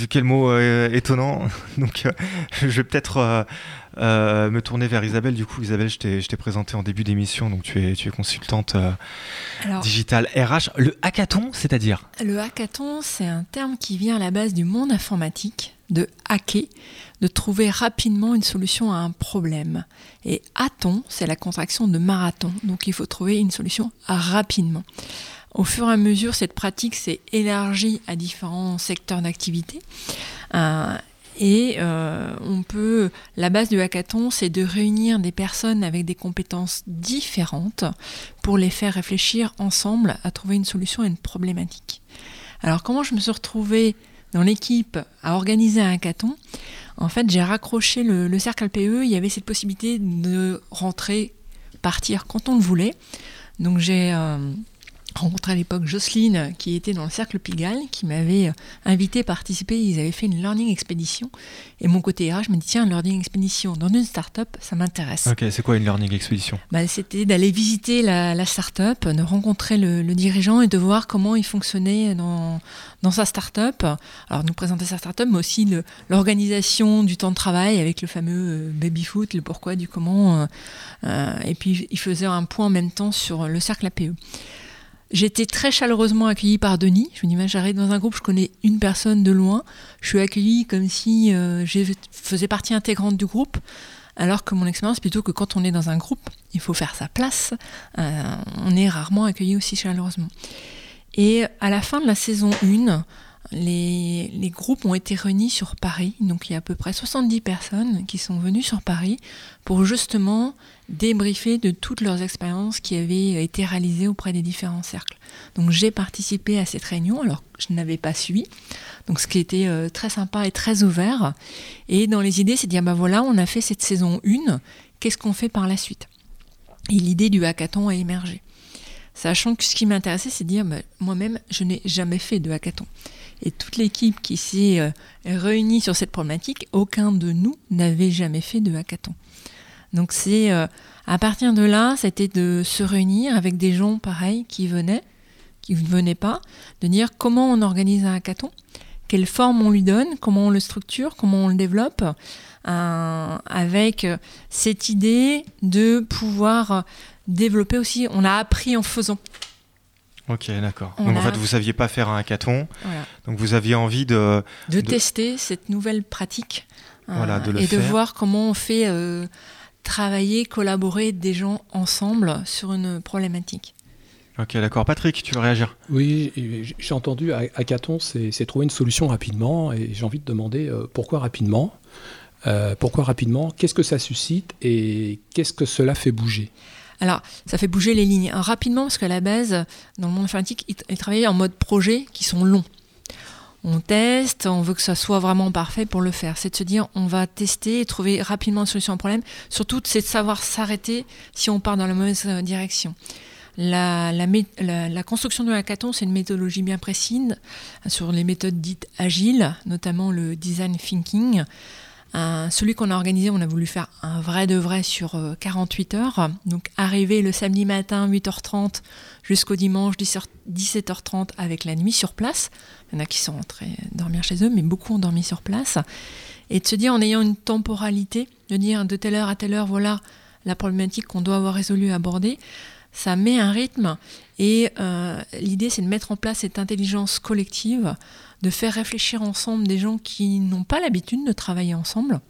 Quel mot euh, étonnant. [LAUGHS] Donc, euh, je vais peut-être euh, me tourner vers Isabelle. Du coup, Isabelle, je t'ai je t'ai présenté en début d'émission. Donc, tu es, tu es consultante euh, Alors, digitale RH. Le hackathon, c'est-à-dire? Le hackathon, c'est un terme qui vient à la base du monde informatique, de hacker, de trouver rapidement une solution à un problème. Et hackathon, c'est la contraction de marathon, donc il faut trouver une solution rapidement. Au fur et à mesure, cette pratique s'est élargie à différents secteurs d'activité. Euh, et euh, on peut, la base du hackathon, c'est de réunir des personnes avec des compétences différentes pour les faire réfléchir ensemble à trouver une solution à une problématique. Alors comment je me suis retrouvée dans l'équipe à organiser un hackathon? En fait, j'ai raccroché le, le cercle PE, il y avait cette possibilité de rentrer, partir quand on le voulait. Donc j'ai euh, rencontré à l'époque Jocelyne qui était dans le cercle Pigalle, qui m'avait euh, invité à participer. Ils avaient fait une learning expédition. Et mon côté RH, je me dis tiens, learning expédition dans une start-up, ça m'intéresse. Ok, c'est quoi une learning expédition? Bah, c'était d'aller visiter la, la start-up, de rencontrer le, le dirigeant et de voir comment il fonctionnait dans, dans sa start-up. Alors, nous présenter sa start-up, mais aussi l'organisation du temps de travail avec le fameux euh, baby-foot, le pourquoi, du comment. euh, et puis, il faisait un point en même temps sur le cercle APE. J'ai été très chaleureusement accueillie par Denis. Je me dis, j'arrive dans un groupe, je connais une personne de loin. Je suis accueillie comme si euh, je faisais partie intégrante du groupe. Alors que mon expérience, plutôt que quand on est dans un groupe, il faut faire sa place, euh, on est rarement accueilli aussi chaleureusement. Et à la fin de la saison 1, les, groupes ont été réunis sur Paris. Donc il y a à peu près 70 personnes qui sont venues sur Paris pour justement débriefer de toutes leurs expériences qui avaient été réalisées auprès des différents cercles. Donc j'ai participé à cette réunion alors que je n'avais pas suivi. Donc ce qui était euh, très sympa et très ouvert. Et dans les idées, c'est de dire, bah voilà, on a fait cette saison 1, qu'est-ce qu'on fait par la suite? Et l'idée du hackathon a émergé. Sachant que ce qui m'intéressait, c'est de dire, bah, moi-même, je n'ai jamais fait de hackathon. Et toute l'équipe qui s'est euh, réunie sur cette problématique, aucun de nous n'avait jamais fait de hackathon. Donc c'est euh, à partir de là, c'était de se réunir avec des gens pareils qui venaient, qui ne venaient pas, de dire comment on organise un hackathon, quelle forme on lui donne, comment on le structure, comment on le développe, euh, avec cette idée de pouvoir développer aussi. On a appris en faisant. Ok, d'accord. On Donc en fait, vous saviez pas faire un hackathon, Voilà. donc vous aviez envie de. de, De- tester cette nouvelle pratique euh, Voilà, de le et de voir comment on fait euh, travailler, collaborer des gens ensemble sur une problématique. Ok, d'accord. Patrick, tu veux réagir? Oui, j'ai entendu Hackathon, c'est c'est trouver une solution rapidement, et j'ai envie de demander euh, pourquoi rapidement? Euh, Pourquoi rapidement? Qu'est-ce que ça suscite et qu'est-ce que cela fait bouger? Alors, ça fait bouger les lignes rapidement parce qu'à la base, dans le monde informatique, ils, ils travaillaient en mode projet qui sont longs. on teste, on veut que ça soit vraiment parfait pour le faire. C'est de se dire, on va tester et trouver rapidement une solution au problème. Surtout, c'est de savoir s'arrêter si on part dans la mauvaise euh, direction. La construction de hackathon, c'est une méthodologie bien précise sur les méthodes dites agiles, notamment le design thinking. Euh, celui qu'on a organisé, on a voulu faire un vrai de vrai sur 48 heures. Donc arriver le samedi matin 8h30 jusqu'au dimanche 17h30 avec la nuit sur place. Il y en a qui sont rentrés dormir chez eux, mais beaucoup ont dormi sur place. Et de se dire en ayant une temporalité, de dire de telle heure à telle heure, voilà la problématique qu'on doit avoir résolue, abordée, ça met un rythme. Et euh, l'idée, c'est de mettre en place cette intelligence collective de faire réfléchir ensemble des gens qui n'ont pas l'habitude de travailler ensemble,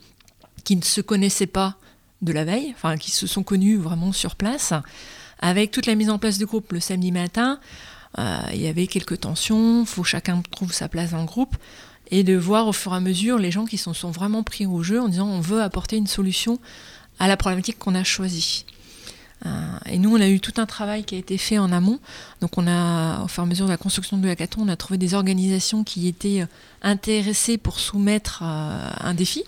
qui ne se connaissaient pas de la veille, enfin qui se sont connus vraiment sur place, avec toute la mise en place du groupe le samedi matin. Euh, il y avait quelques tensions, faut chacun trouve sa place dans le groupe, et de voir au fur et à mesure les gens qui se sont vraiment pris au jeu en disant on veut apporter une solution à la problématique qu'on a choisie. Euh, et nous, on a eu tout un travail qui a été fait en amont. Donc, on a, au fur et à mesure de la construction de hackathon, on a trouvé des organisations qui étaient euh, intéressées pour soumettre euh, un défi.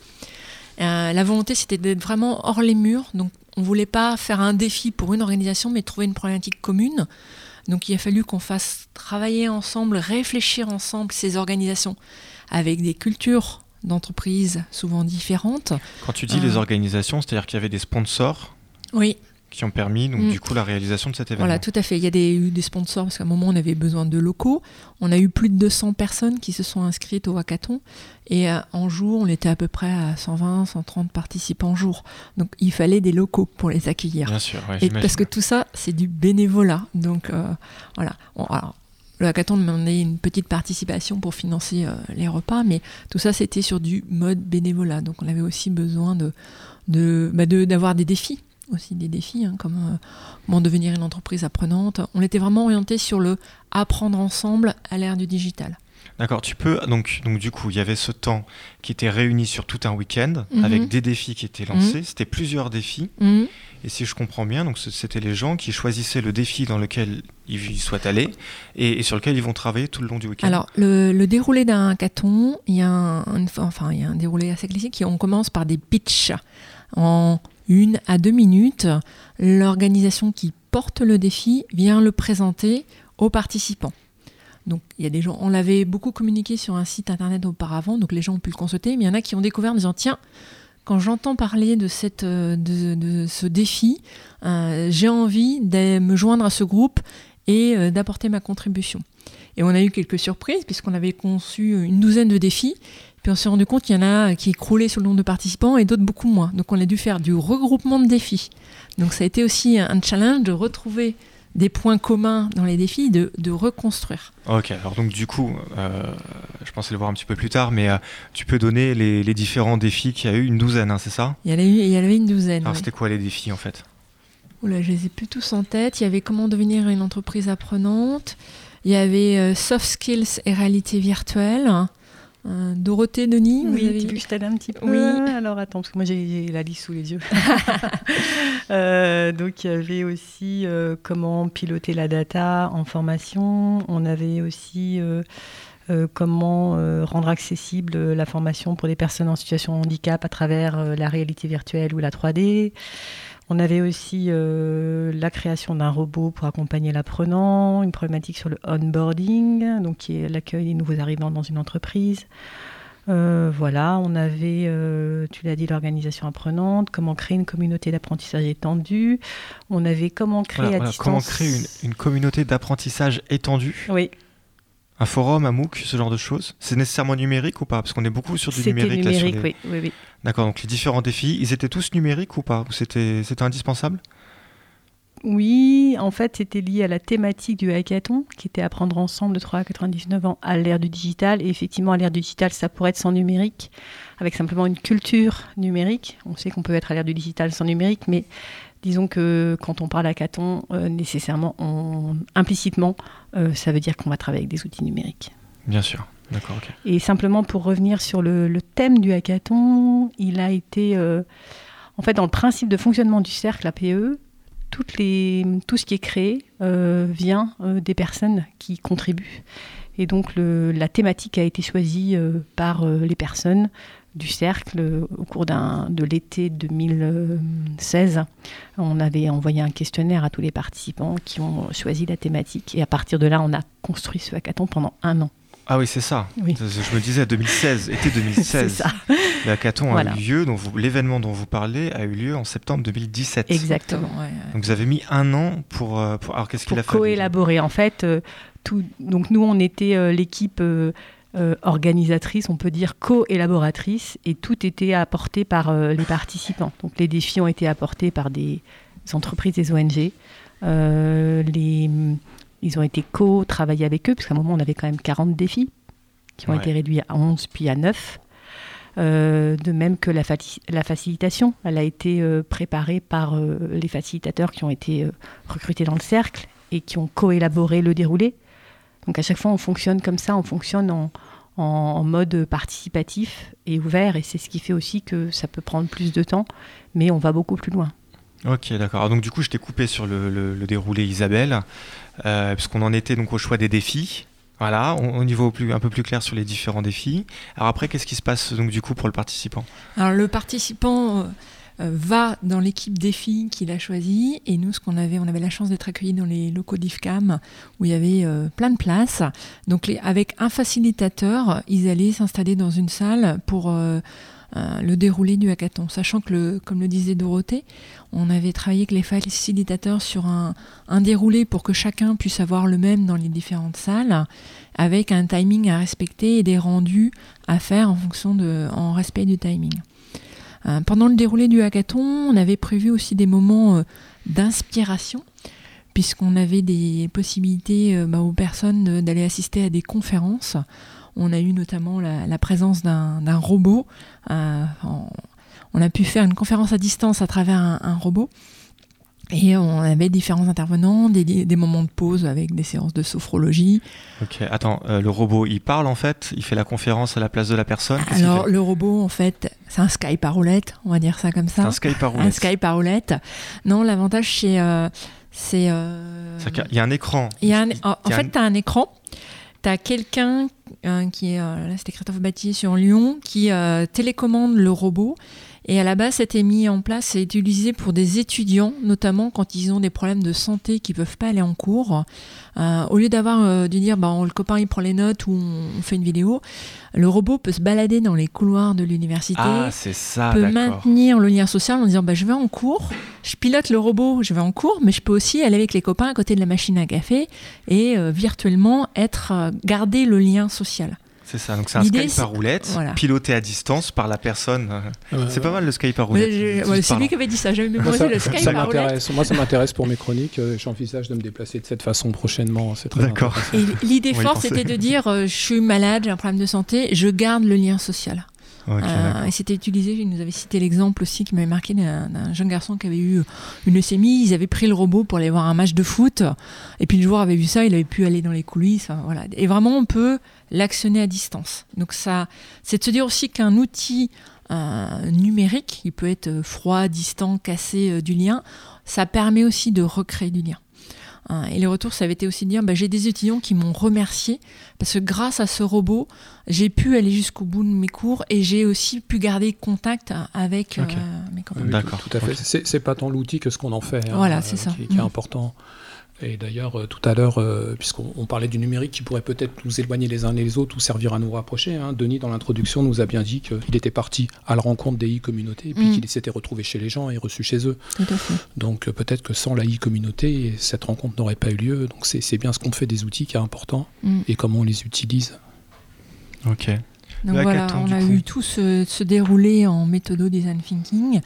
la volonté, c'était d'être vraiment hors les murs. Donc, on ne voulait pas faire un défi pour une organisation, mais trouver une problématique commune. Donc, il a fallu qu'on fasse travailler ensemble, réfléchir ensemble ces organisations avec des cultures d'entreprises souvent différentes. Quand tu dis les organisations, c'est-à-dire qu'il y avait des sponsors Oui, qui ont permis donc, Mm. du coup la réalisation de cet événement. Voilà, tout à fait. Il y a des, eu des sponsors parce qu'à un moment on avait besoin de locaux. On a eu plus de 200 personnes qui se sont inscrites au hackathon et euh, en jour on était à peu près à 120, 130 participants jour. Donc il fallait des locaux pour les accueillir. Bien sûr, ouais, Et parce que tout ça c'est du bénévolat. Donc euh, voilà. On- alors, le hackathon demandait une petite participation pour financer euh, les repas, mais tout ça c'était sur du mode bénévolat. Donc on avait aussi besoin de de- bah, de- d'avoir des défis aussi des défis, hein, comme euh, comment devenir une entreprise apprenante. On était vraiment orienté sur le apprendre ensemble à l'ère du digital. D'accord, tu peux donc donc du coup il y avait ce temps qui était réuni sur tout un week-end Mhm. avec des défis qui étaient lancés. C'était plusieurs défis. Mhm. Et si je comprends bien, donc c'était les gens qui choisissaient le défi dans lequel ils souhaitent aller et, et sur lequel ils vont travailler tout le long du week-end. Alors, le, le déroulé d'un hackathon, il y, a un, enfin, il y a un déroulé assez classique. On commence par des pitchs en une à deux minutes. L'organisation qui porte le défi vient le présenter aux participants. Donc, il y a des gens, on l'avait beaucoup communiqué sur un site internet auparavant, donc les gens ont pu le consulter, mais il y en a qui ont découvert en disant tiens, quand j'entends parler de, ce défi, euh, j'ai envie de me joindre à ce groupe et euh, d'apporter ma contribution. Et on a eu quelques surprises puisqu'on avait conçu une douzaine de défis. Puis on s'est rendu compte qu'il y en a qui écroulaient sur le nombre de participants et d'autres beaucoup moins. Donc on a dû faire du regroupement de défis. Donc ça a été aussi un challenge de retrouver des points communs dans les défis, de, de reconstruire. Ok, alors donc du coup, euh, je pensais le voir un petit peu plus tard, mais euh, tu peux donner les, les différents défis qu'il y a eu, une douzaine, hein, c'est ça? Il y en a eu, il y en avait une douzaine. Alors ouais. c'était quoi les défis en fait? Oula, je les ai plus tous en tête. Il y avait comment devenir une entreprise apprenante. Il y avait euh, soft skills et réalité virtuelle. Euh, Dorothée, Denis, vous Oui, avez- tu veux que je t'aide un petit peu Oui. Alors attends, parce que moi j'ai la liste sous les yeux. [LAUGHS] Euh, donc il y avait aussi euh, comment piloter la data en formation. On avait aussi euh, comment rendre accessible la formation pour les personnes en situation de handicap à travers la réalité virtuelle ou la 3D. On avait aussi euh, la création d'un robot pour accompagner l'apprenant, une problématique sur le onboarding, donc qui est l'accueil des nouveaux arrivants dans une entreprise. Euh, voilà, on avait, euh, tu l'as dit, l'organisation apprenante, comment créer une communauté d'apprentissage étendue. On avait comment créer Voilà, à voilà, distance. Comment créer une, une communauté d'apprentissage étendue Oui, Un forum, un MOOC, ce genre de choses C'est nécessairement numérique ou pas? Parce qu'on est beaucoup sur du c'était numérique. là, sur les- oui, oui, oui. D'accord, donc les différents défis, ils étaient tous numériques ou pas? C'était indispensable? Oui, en fait, c'était lié à la thématique du hackathon, qui était apprendre ensemble de 3 à 99 ans à l'ère du digital. Et effectivement, à l'ère du digital, ça pourrait être sans numérique, avec simplement une culture numérique. On sait qu'on peut être à l'ère du digital sans numérique, mais disons que quand on parle hackathon, euh, nécessairement, on- implicitement, euh, ça veut dire qu'on va travailler avec des outils numériques. Bien sûr. D'accord. Et simplement pour revenir sur le, le thème du hackathon, il a été, euh, en fait, dans le principe de fonctionnement du cercle APE, toutes les, tout ce qui est créé vient des personnes qui contribuent. Et donc le- la thématique a été choisie par les personnes du cercle euh, au cours de l'été 2016. On avait envoyé un questionnaire à tous les participants qui ont choisi la thématique. Et à partir de là, on a construit ce hackathon pendant un an. Ah oui, c'est ça. Oui. Je me disais 2016, été [LAUGHS] C'est 2016. ça, Le hackathon Voilà. a eu lieu, l'événement dont vous parlez a eu lieu en septembre 2017. exactement. ouais, ouais. Donc vous avez mis un an pour. euh, pour- alors qu'est-ce qu'il pour a fallu? coélaborer. En fait, euh, tout, donc nous, on était euh, l'équipe euh, euh, organisatrice, on peut dire co-élaboratrice, et tout était apporté par euh, les participants. Donc les défis ont été apportés par des entreprises, des ONG. Euh, les, ils ont été co-travaillés avec eux, parce qu'à un moment, on avait quand même 40 défis qui ont Ouais. été réduits à 11, puis à 9. Euh, de même que la, facilitation, elle a été euh, préparée par euh, les facilitateurs qui ont été recrutés dans le cercle et qui ont coélaboré le déroulé. Donc à chaque fois, on fonctionne comme ça, on fonctionne en, en- en mode participatif et ouvert, et c'est ce qui fait aussi que ça peut prendre plus de temps, mais on va beaucoup plus loin. Ok, d'accord. Alors, Donc du coup, je t'ai coupé sur le, le- le déroulé Isabelle, euh, puisqu'on en était donc au choix des défis. Voilà, on- au niveau plus, un peu plus clair sur les différents défis. Alors après, qu'est-ce qui se passe donc du coup pour le participant? Alors le participant euh, va dans l'équipe défi qu'il a choisi et nous ce qu'on avait on avait la chance d'être accueillis dans les locaux d'IFCAM où il y avait euh, plein de places. Donc avec un facilitateur ils allaient s'installer dans une salle pour euh, euh, le déroulé du hackathon. Sachant que le, comme le disait Dorothée on avait travaillé avec les facilitateurs sur un, un déroulé pour que chacun puisse avoir le même dans les différentes salles avec un timing à respecter et des rendus à faire en fonction de en respect du timing. euh, pendant le déroulé du hackathon, on avait prévu aussi des moments euh, d'inspiration, puisqu'on avait des possibilités euh, bah, aux personnes euh, d'aller assister à des conférences. On a eu notamment la, présence d'un robot. euh, on a pu faire une conférence à distance à travers un robot. Et on avait différents intervenants, des, des moments de pause avec des séances de sophrologie. Ok, attends, euh, le robot il parle en fait, il fait la conférence à la place de la personne? Alors le robot, en fait, c'est un Skype à roulette, on va dire ça comme ça. un Skype à Un. Skype à roulette. Non, l'avantage, c'est. euh, c'est, euh, qu'il y a un écran. il y a un- en en il y a fait, un- tu as un écran. Tu as quelqu'un qui est. là, c'était Christophe Battier sur Lyon, qui télécommande le robot. Et à la base, c'était mis en place, c'est utilisé pour des étudiants, notamment quand ils ont des problèmes de santé qui peuvent pas aller en cours. Euh, au lieu d'avoir euh, de dire, bah, le copain il prend les notes ou on, fait une vidéo, le robot peut se balader dans les couloirs de l'université Ah, c'est ça, peut maintenir le lien social en disant bah, je vais en cours, je pilote le robot, je vais en cours, mais je peux aussi aller avec les copains à côté de la machine à café et euh, virtuellement être euh, garder le lien social. C'est ça, donc c'est un Skype à roulette, voilà. piloté à distance par la personne. C'est pas mal le Skype à Ouais, roulette. ouais, c'est lui qui avait dit ça. J'avais mémorisé ça, le Skype ça à roulette. m'intéresse. Moi, ça m'intéresse pour mes chroniques. euh, J'envisage de me déplacer de cette façon prochainement. C'est très D'accord. Et l'idée forte, c'était de dire euh, je suis malade, j'ai un problème de santé, je garde le lien social. Ok, Euh, et c'était utilisé, il nous avait cité l'exemple aussi qui m'avait marqué d'un jeune garçon qui avait eu une leucémie. Ils avaient pris le robot pour aller voir un match de foot. Et puis le joueur avait vu ça, il avait pu aller dans les coulisses. voilà. Et vraiment, on peut l'actionner à distance. Donc ça, c'est de se dire aussi qu'un outil euh, numérique, il peut être froid, distant, cassé euh, du lien, ça permet aussi de recréer du lien. Hein, Et les retours, ça avait été aussi de dire, bah, j'ai des étudiants qui m'ont remercié parce que grâce à ce robot, j'ai pu aller jusqu'au bout de mes cours et j'ai aussi pu garder contact avec Ok. euh, mes copains. Oui, D'accord, Tout, tout à fait. ok. C'est pas tant l'outil que ce qu'on en fait. hein, Voilà, euh, c'est ça. Qui, qui est Mm. important. Et d'ailleurs, euh, tout à l'heure, euh, puisqu'on on parlait du numérique qui pourrait peut-être nous éloigner les uns les autres ou servir à nous rapprocher, hein, Denis, dans l'introduction, nous a bien dit qu'il était parti à la rencontre des e-communautés et puis Mm. qu'il s'était retrouvé chez les gens et reçu chez eux. Tout à fait. Donc euh, peut-être que sans la e-communauté, cette rencontre n'aurait pas eu lieu. Donc c'est c'est bien ce qu'on fait des outils qui est important Mm. et comment on les utilise. Ok. Donc voilà, on a coup. eu tout se, se dérouler en méthodo design thinking.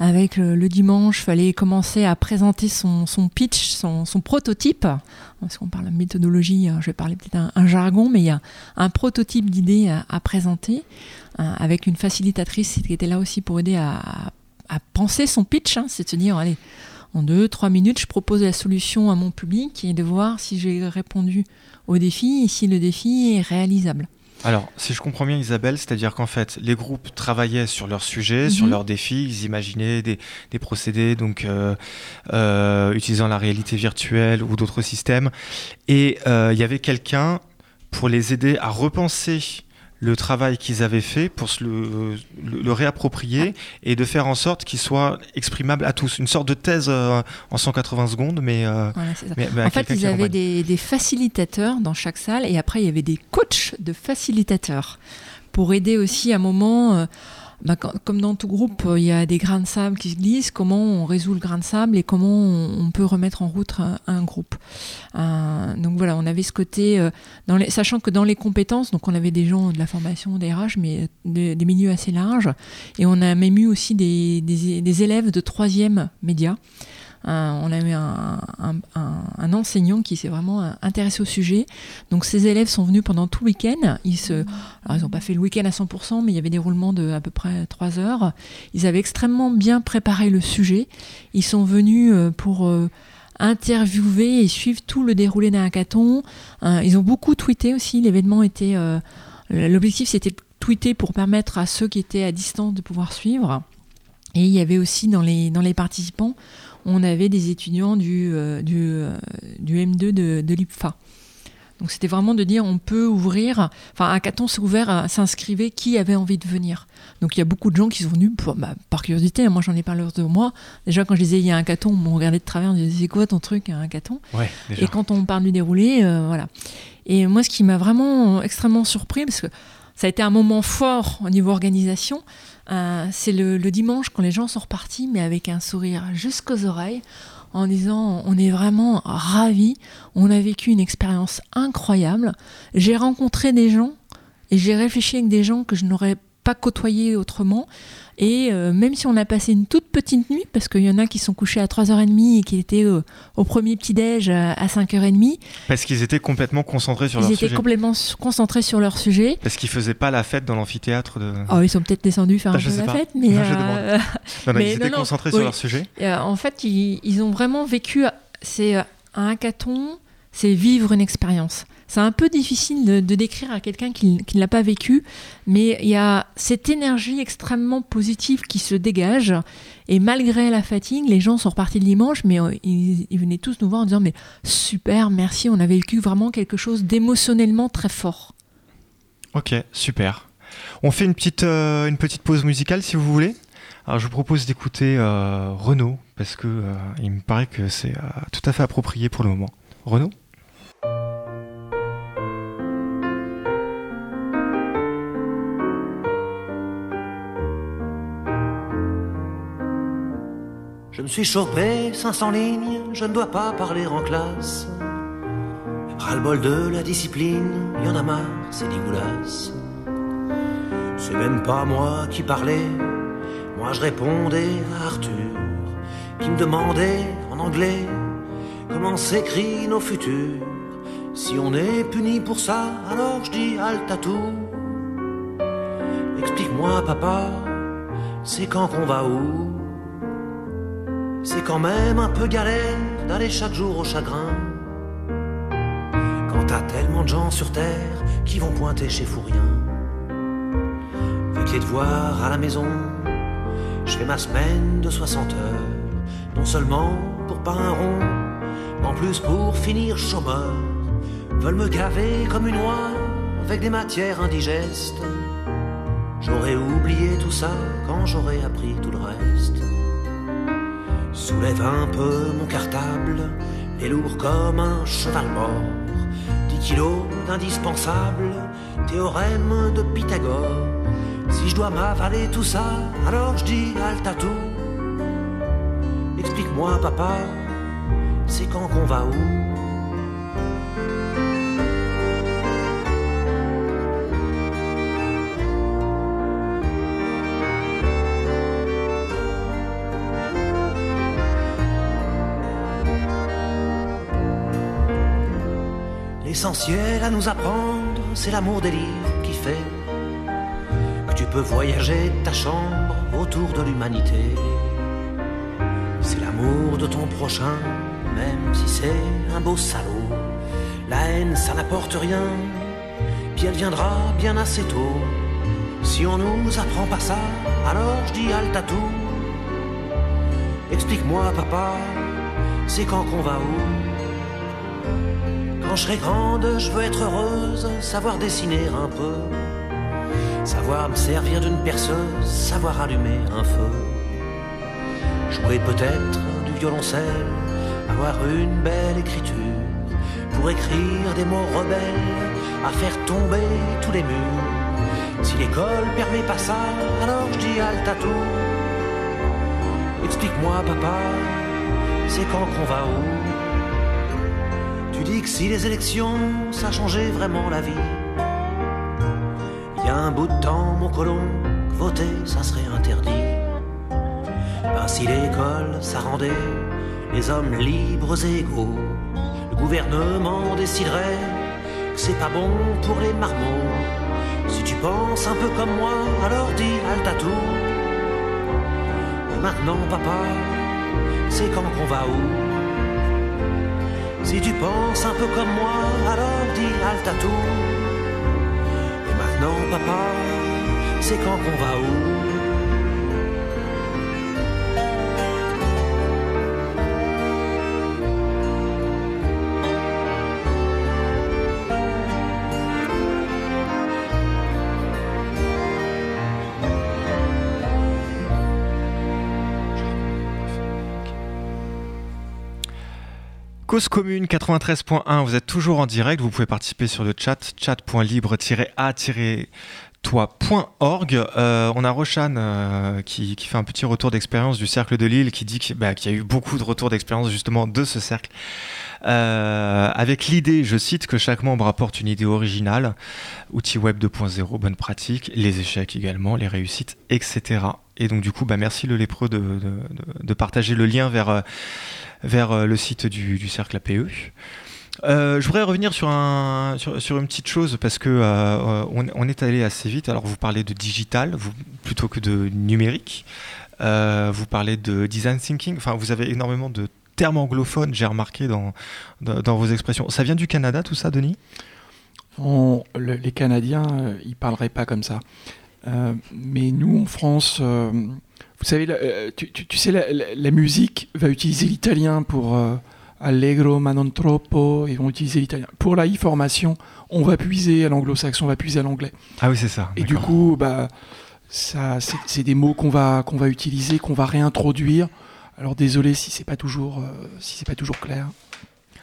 Avec le, le dimanche, fallait commencer à présenter son, son pitch, son, son prototype. Parce qu'on parle de méthodologie, hein, je vais parler peut-être un, un jargon, mais il y a un prototype d'idée à, à présenter hein, avec une facilitatrice qui était là aussi pour aider à, à penser son pitch. hein. c'est de se dire, allez, en deux, trois minutes, je propose la solution à mon public et de voir si j'ai répondu au défi et si le défi est réalisable. Alors, si je comprends bien Isabelle, c'est-à-dire qu'en fait, les groupes travaillaient sur leur sujet, sur Mhm. leurs défis, ils imaginaient des, des procédés, donc euh, euh, utilisant la réalité virtuelle ou d'autres systèmes, et euh, il y avait quelqu'un pour les aider à repenser le travail qu'ils avaient fait pour se le, le- le réapproprier et de faire en sorte qu'il soit exprimable à tous. Une sorte de thèse euh, en 180 secondes, mais, euh, Voilà, mais- mais En fait, ils avaient des facilitateurs dans chaque salle et après, il y avait des coachs de facilitateurs pour aider aussi à un moment. euh, bah, comme dans tout groupe, euh, il y a des grains de sable qui se glissent, comment on résout le grain de sable et comment on, peut remettre en route un, groupe. Euh, donc voilà, on avait ce côté, euh, sachant que dans les compétences, donc on avait des gens de la formation, des RH, mais de- des milieux assez larges, et on a même eu aussi des- des élèves de troisième média. Euh, on a eu un, enseignant qui s'est vraiment euh, intéressé au sujet. Donc ces élèves sont venus pendant tout le week-end. Ils n'ont pas fait le week-end à 100%, mais il y avait des roulements de à peu près 3 heures. Ils avaient extrêmement bien préparé le sujet. Ils sont venus euh, pour interviewer et suivre tout le déroulé d'un hackathon. Ils ont beaucoup tweeté aussi. L'événement était, l'objectif c'était de tweeter pour permettre à ceux qui étaient à distance de pouvoir suivre. Et il y avait aussi dans les, dans les participants, on avait des étudiants du, euh, du, euh, du M2 de, de l'IPFA. Donc c'était vraiment de dire on peut ouvrir, enfin Hackathon s'est ouvert, à- s'inscrivait qui avait envie de venir. Donc il y a beaucoup de gens qui sont venus pour, bah, par curiosité, hein. moi j'en ai parlé de moi. Déjà quand je disais il y a un hackathon, on me regardait de travers, on disait c'est quoi ton truc un hackathon Ouais, et quand on parle du déroulé, euh, voilà. Et moi, ce qui m'a vraiment extrêmement surpris, parce que ça a été un moment fort au niveau organisation, euh, c'est le, le dimanche quand les gens sont repartis, mais avec un sourire jusqu'aux oreilles, en disant on est vraiment ravis, on a vécu une expérience incroyable. J'ai rencontré des gens et j'ai réfléchi avec des gens que je n'aurais pas côtoyé autrement. Et euh, même si on a passé une toute petite nuit, parce qu'il y en a qui sont couchés à 3h30 et qui étaient euh, au premier petit-déj à, à 5h30, Parce qu'ils étaient complètement concentrés sur ils leur étaient sujet. complètement s- concentrés sur leur sujet. Parce qu'ils faisaient pas la fête dans l'amphithéâtre de. Oh, ils sont peut-être descendus faire Ah, un je peu la pas. fête, mais Non, [LAUGHS] je euh, Non, non, mais ils étaient concentrés oui. sur leur sujet. euh, en fait, ils, ils ont vraiment vécu. C'est euh, un hackathon, c'est vivre une expérience. C'est un peu difficile de, décrire à quelqu'un qui, ne l'a pas vécu, mais il y a cette énergie extrêmement positive qui se dégage. Et malgré la fatigue, les gens sont repartis le dimanche, mais euh, ils, venaient tous nous voir en disant Mais super, merci, on a vécu vraiment quelque chose d'émotionnellement très fort. Ok, super. On fait une petite, euh, pause musicale si vous voulez. Alors je vous propose d'écouter euh, Renaud parce que il me paraît que c'est tout à fait approprié pour le moment. Renaud? Je me suis chopé 500 lignes, je ne dois pas parler en classe. Ras-le-bol de la discipline, y en a marre, c'est dégueulasse. C'est même pas moi qui parlais, moi je répondais à Arthur, qui me demandait en anglais comment s'écrit nos futurs. Si on est puni pour ça, alors je dis halte à tout. Explique-moi, papa, c'est quand qu'on va où? C'est quand même un peu galère d'aller chaque jour au chagrin. Quand t'as tellement de gens sur terre qui vont pointer chez Fourien. Avec les devoirs à la maison, je fais ma semaine de 60 heures. Non seulement pour pas un rond, mais en plus pour finir chômeur. Veulent me gaver comme une oie avec des matières indigestes. J'aurais oublié tout ça quand j'aurais appris tout le reste. Soulève un peu mon cartable, les lourd comme un cheval mort. 10 kilos d'indispensable, théorème de Pythagore. Si je dois m'avaler tout ça, alors je dis à tout. Explique-moi, papa, c'est quand qu'on va où? L'essentiel à nous apprendre, c'est l'amour des livres qui fait que tu peux voyager ta chambre autour de l'humanité. C'est l'amour de ton prochain, même si c'est un beau salaud. La haine, ça n'apporte rien, puis elle viendra bien assez tôt. Si on nous apprend pas ça, alors je dis halte à tout. Explique-moi, papa, c'est quand qu'on va où? Je serai grande, je veux être heureuse, savoir dessiner un peu, savoir me servir d'une perceuse, savoir allumer un feu, jouer peut-être du violoncelle, avoir une belle écriture, pour écrire des mots rebelles, à faire tomber tous les murs. Si l'école permet pas ça, alors je dis à tout. Explique-moi, papa, c'est quand qu'on va où? Tu dis que si les élections, ça changeait vraiment la vie. Il y a un bout de temps, mon colon, que voter, ça serait interdit. Ben, si l'école, ça rendait les hommes libres et égaux, le gouvernement déciderait que c'est pas bon pour les marmots. Si tu penses un peu comme moi, alors dis halte à tout. Maintenant, papa, c'est quand qu'on va où? Si tu penses un peu comme moi, alors dis halte à tout. Et maintenant, papa, c'est quand qu'on va où? Cause commune 93.1, vous êtes toujours en direct, vous pouvez participer sur le chat, chat.libre-a-toi.org. Euh, on a Roshan euh, qui, fait un petit retour d'expérience du cercle de Lille, qui dit bah, qu'il y a eu beaucoup de retours d'expérience justement de ce cercle. Euh, avec l'idée, je cite, que chaque membre apporte une idée originale, outils web 2.0, bonnes pratiques, les échecs également, les réussites, etc. Et donc du coup, bah, merci le lépreux de, de- partager le lien vers, euh, vers euh, le site du, du cercle APE. Euh, je voudrais revenir sur, un, sur, sur une petite chose parce que on, est allé assez vite. Alors vous parlez de digital plutôt que de numérique. Vous parlez de design thinking. Enfin, vous avez énormément de termes anglophones. J'ai remarqué dans, dans, vos expressions. Ça vient du Canada, tout ça, Denis? Les Canadiens, ils parleraient pas comme ça. Euh, mais nous, en France, euh, vous savez, la- euh, tu, tu- tu sais, la, la- la musique va utiliser l'italien pour euh, allegro ma non troppo, ils vont utiliser l'italien. Pour la e-formation, on va puiser à l'anglo-saxon, on va puiser à l'anglais. Ah oui, c'est ça. Et du coup, bah, ça, c'est des mots qu'on va, qu'on va utiliser, qu'on va réintroduire. Alors désolé si c'est pas toujours, si c'est pas toujours clair.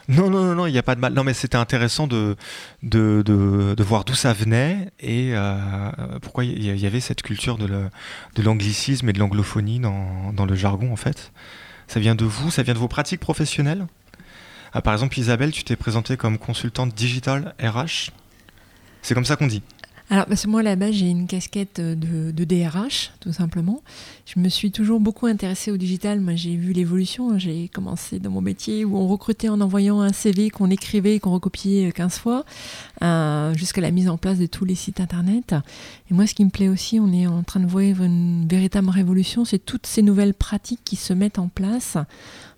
Non, non, non, non, il n'y a pas de mal. Non, mais c'était intéressant de, de, de, voir d'où ça venait et euh, pourquoi il y, avait cette culture de l'anglicisme et de l'anglophonie dans, dans le jargon, en fait. Ça vient de vous, ça vient de vos pratiques professionnelles? Ah, Par exemple, Isabelle, tu t'es présentée comme consultante digital RH. C'est comme ça qu'on dit. Alors, parce que moi, là-bas, j'ai une casquette de, de DRH, tout simplement. Je me suis toujours beaucoup intéressée au digital. Moi, j'ai vu l'évolution. hein. J'ai commencé dans mon métier où on recrutait en envoyant un CV qu'on écrivait et qu'on recopiait 15 fois, euh, jusqu'à la mise en place de tous les sites Internet. Et moi, ce qui me plaît aussi, on est en train de voir une véritable révolution, c'est toutes ces nouvelles pratiques qui se mettent en place,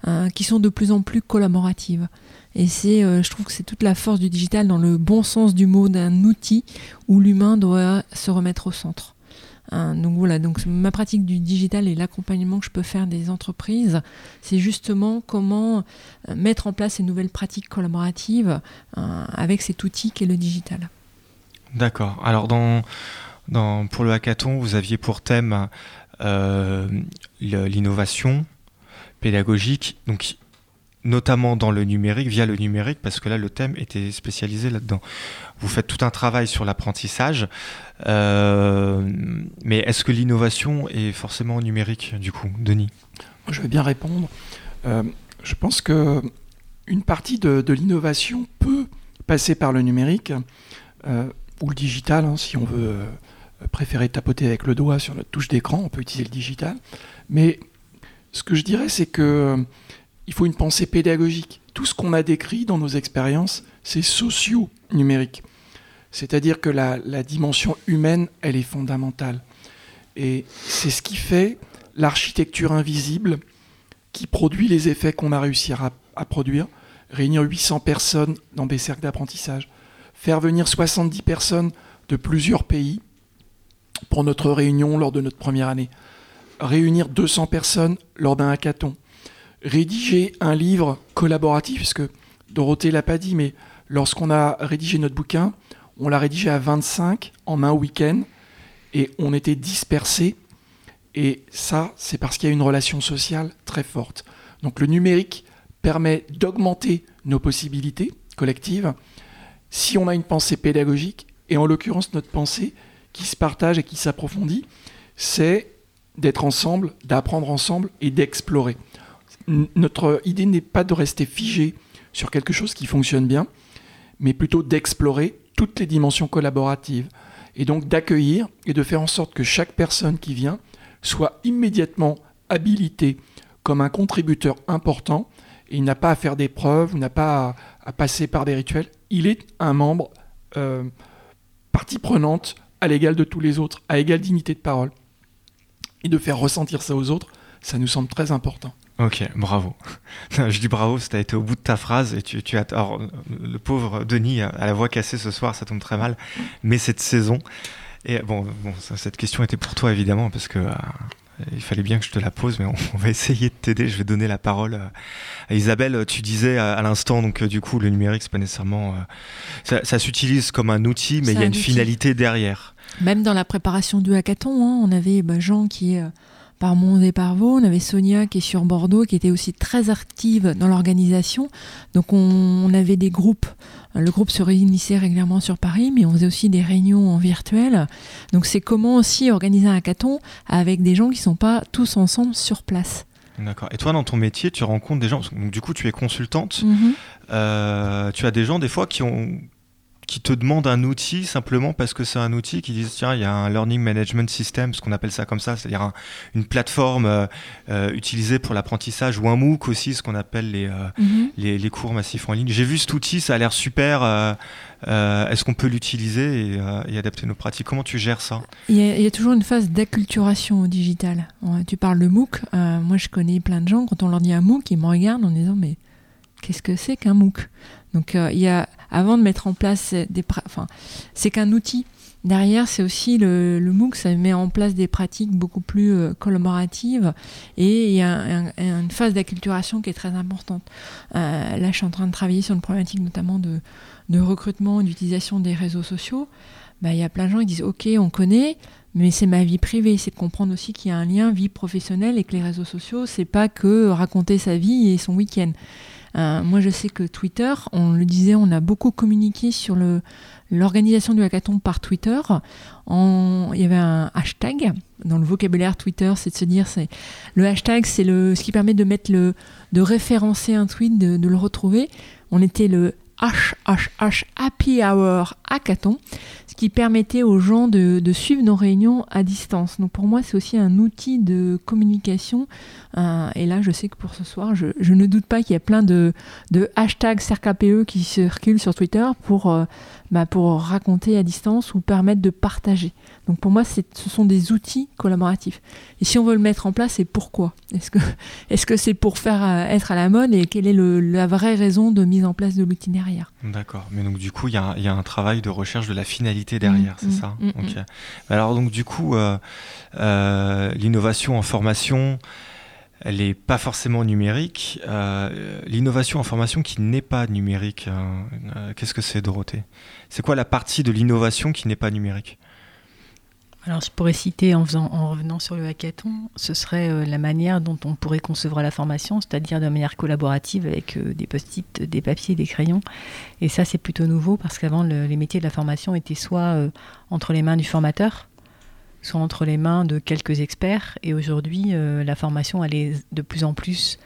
euh, qui sont de plus en plus collaboratives. Et c'est, euh, je trouve que c'est toute la force du digital dans le bon sens du mot d'un outil où l'humain doit se remettre au centre. Hein, donc voilà, donc ma pratique du digital et l'accompagnement que je peux faire des entreprises, c'est justement comment euh, mettre en place ces nouvelles pratiques collaboratives euh, avec cet outil qu'est le digital. D'accord. Alors, dans, pour le hackathon, vous aviez pour thème euh, l'innovation pédagogique, donc notamment dans le numérique, via le numérique, parce que là, le thème était spécialisé là-dedans. Vous faites tout un travail sur l'apprentissage, euh, mais est-ce que l'innovation est forcément numérique, du coup, Denis? Je vais bien répondre. Euh, je pense que une partie de, l'innovation peut passer par le numérique euh, ou le digital, hein, si on veut préférer tapoter avec le doigt sur notre touche d'écran, on peut utiliser le digital. Mais ce que je dirais, c'est que il faut une pensée pédagogique. Tout ce qu'on a décrit dans nos expériences, c'est socio-numérique. C'est-à-dire que la, dimension humaine, elle est fondamentale. Et c'est ce qui fait l'architecture invisible qui produit les effets qu'on a réussi à, à produire. Réunir 800 personnes dans des cercles d'apprentissage, faire venir 70 personnes de plusieurs pays pour notre réunion lors de notre première année, réunir 200 personnes lors d'un hackathon, rédiger un livre collaboratif, puisque Dorothée l'a pas dit, mais Lorsqu'on a rédigé notre bouquin, on l'a rédigé à 25 en un week-end et on était dispersés. Et ça, c'est parce qu'il y a une relation sociale très forte. Donc le numérique permet d'augmenter nos possibilités collectives si on a une pensée pédagogique, et en l'occurrence notre pensée qui se partage et qui s'approfondit, c'est d'être ensemble, d'apprendre ensemble et d'explorer. Notre idée n'est pas de rester figé sur quelque chose qui fonctionne bien, mais plutôt d'explorer toutes les dimensions collaboratives et donc d'accueillir et de faire en sorte que chaque personne qui vient soit immédiatement habilitée comme un contributeur important et il n'a pas à faire des preuves, il n'a pas à, à passer par des rituels, il est un membre euh, partie prenante à l'égal de tous les autres, à égale dignité de parole. Et de faire ressentir ça aux autres, ça nous semble très important. Ok, bravo. [LAUGHS] Je dis bravo, tu as été au bout de ta phrase et tu, tu as. Alors, le pauvre Denis a la voix cassée ce soir, ça tombe très mal. Mais cette saison. Et bon, bon ça- cette question était pour toi évidemment parce que. euh, il fallait bien que je te la pose, mais on, [LAUGHS] on va essayer de t'aider. Je vais donner la parole euh, à Isabelle. Tu disais à, à l'instant, donc euh, du coup, le numérique, c'est pas nécessairement. euh, ça ça s'utilise comme un outil, mais il y a un une outil. finalité derrière. Même dans la préparation du hackathon, hein, on avait bah, Jean qui est euh, par Mons et par Vaux, on avait Sonia qui est sur Bordeaux, qui était aussi très active dans l'organisation. Donc on, on avait des groupes. Le groupe se réunissait régulièrement sur Paris, mais on faisait aussi des réunions en virtuel. Donc c'est comment aussi organiser un hackathon avec des gens qui sont pas tous ensemble sur place. D'accord. Et toi, dans ton métier, tu rencontres des gens. donc, du coup, tu es consultante. Mhm. Euh, tu as des gens des fois qui ont qui te demandent un outil simplement parce que c'est un outil qui disent tiens il y a un learning management system ce qu'on appelle ça comme ça c'est-à-dire un- une plateforme euh, euh, utilisée pour l'apprentissage ou un MOOC aussi ce qu'on appelle les, euh, Mhm. les, les cours massifs en ligne j'ai vu cet outil ça a l'air super est-ce qu'on peut l'utiliser et, et adapter nos pratiques? Comment tu gères ça? Il y, a, il y a toujours une phase d'acculturation au digital. Tu parles de MOOC. moi, je connais plein de gens, quand on leur dit un MOOC, ils me regardent en disant Mais qu'est-ce que c'est qu'un MOOC? Donc, il y a, avant de mettre en place des. Enfin, c'est qu'un outil. Derrière, c'est aussi le, MOOC, ça met en place des pratiques beaucoup plus euh, collaboratives et il y a un- un- une phase d'acculturation qui est très importante. Euh, là, je suis en train de travailler sur une problématique notamment de, recrutement, d'utilisation des réseaux sociaux. Bah, Il y a plein de gens qui disent Ok, on connaît, mais c'est ma vie privée. C'est de comprendre aussi qu'il y a un lien vie professionnelle et que les réseaux sociaux, c'est pas que raconter sa vie et son week-end. Euh, moi, je sais que Twitter, on le disait, on a beaucoup communiqué sur l'organisation du hackathon par Twitter. Il y avait un hashtag dans le vocabulaire Twitter, c'est de se dire, c'est le hashtag, c'est ce qui permet de mettre le, de référencer un tweet, de, de le retrouver. On était le HHH Happy Hour Hackathon, ce qui permettait aux gens de, suivre nos réunions à distance. Donc pour moi, c'est aussi un outil de communication. Euh, et là, je sais que pour ce soir, je, ne doute pas qu'il y a plein de, hashtags CERCAPE qui circulent sur Twitter pour, euh, bah, pour raconter à distance ou permettre de partager. Donc pour moi, ce sont des outils collaboratifs. Et si on veut le mettre en place, c'est pourquoi? [LAUGHS] Est-ce que c'est pour faire euh, être à la mode et quelle est le- la vraie raison de mise en place de l'outil derrière? D'accord. Mais donc du coup, il y, a un- il y a un travail de recherche de la finalité derrière, Mm, c'est mm, ça? mm, Ok. Alors donc du coup, euh, euh, l'innovation en formation, elle n'est pas forcément numérique. Euh, l'innovation en formation qui n'est pas numérique, euh, euh, qu'est-ce que c'est, Dorothée? C'est quoi la partie de l'innovation qui n'est pas numérique? Alors, je pourrais citer en, revenant sur le hackathon, ce serait euh, la manière dont on pourrait concevoir la formation, c'est-à-dire de manière collaborative avec des post-it, des papiers, des crayons. Et ça, c'est plutôt nouveau parce qu'avant, le- les métiers de la formation étaient soit entre les mains du formateur, soit entre les mains de quelques experts. Et aujourd'hui, euh, la formation, elle est de plus en plus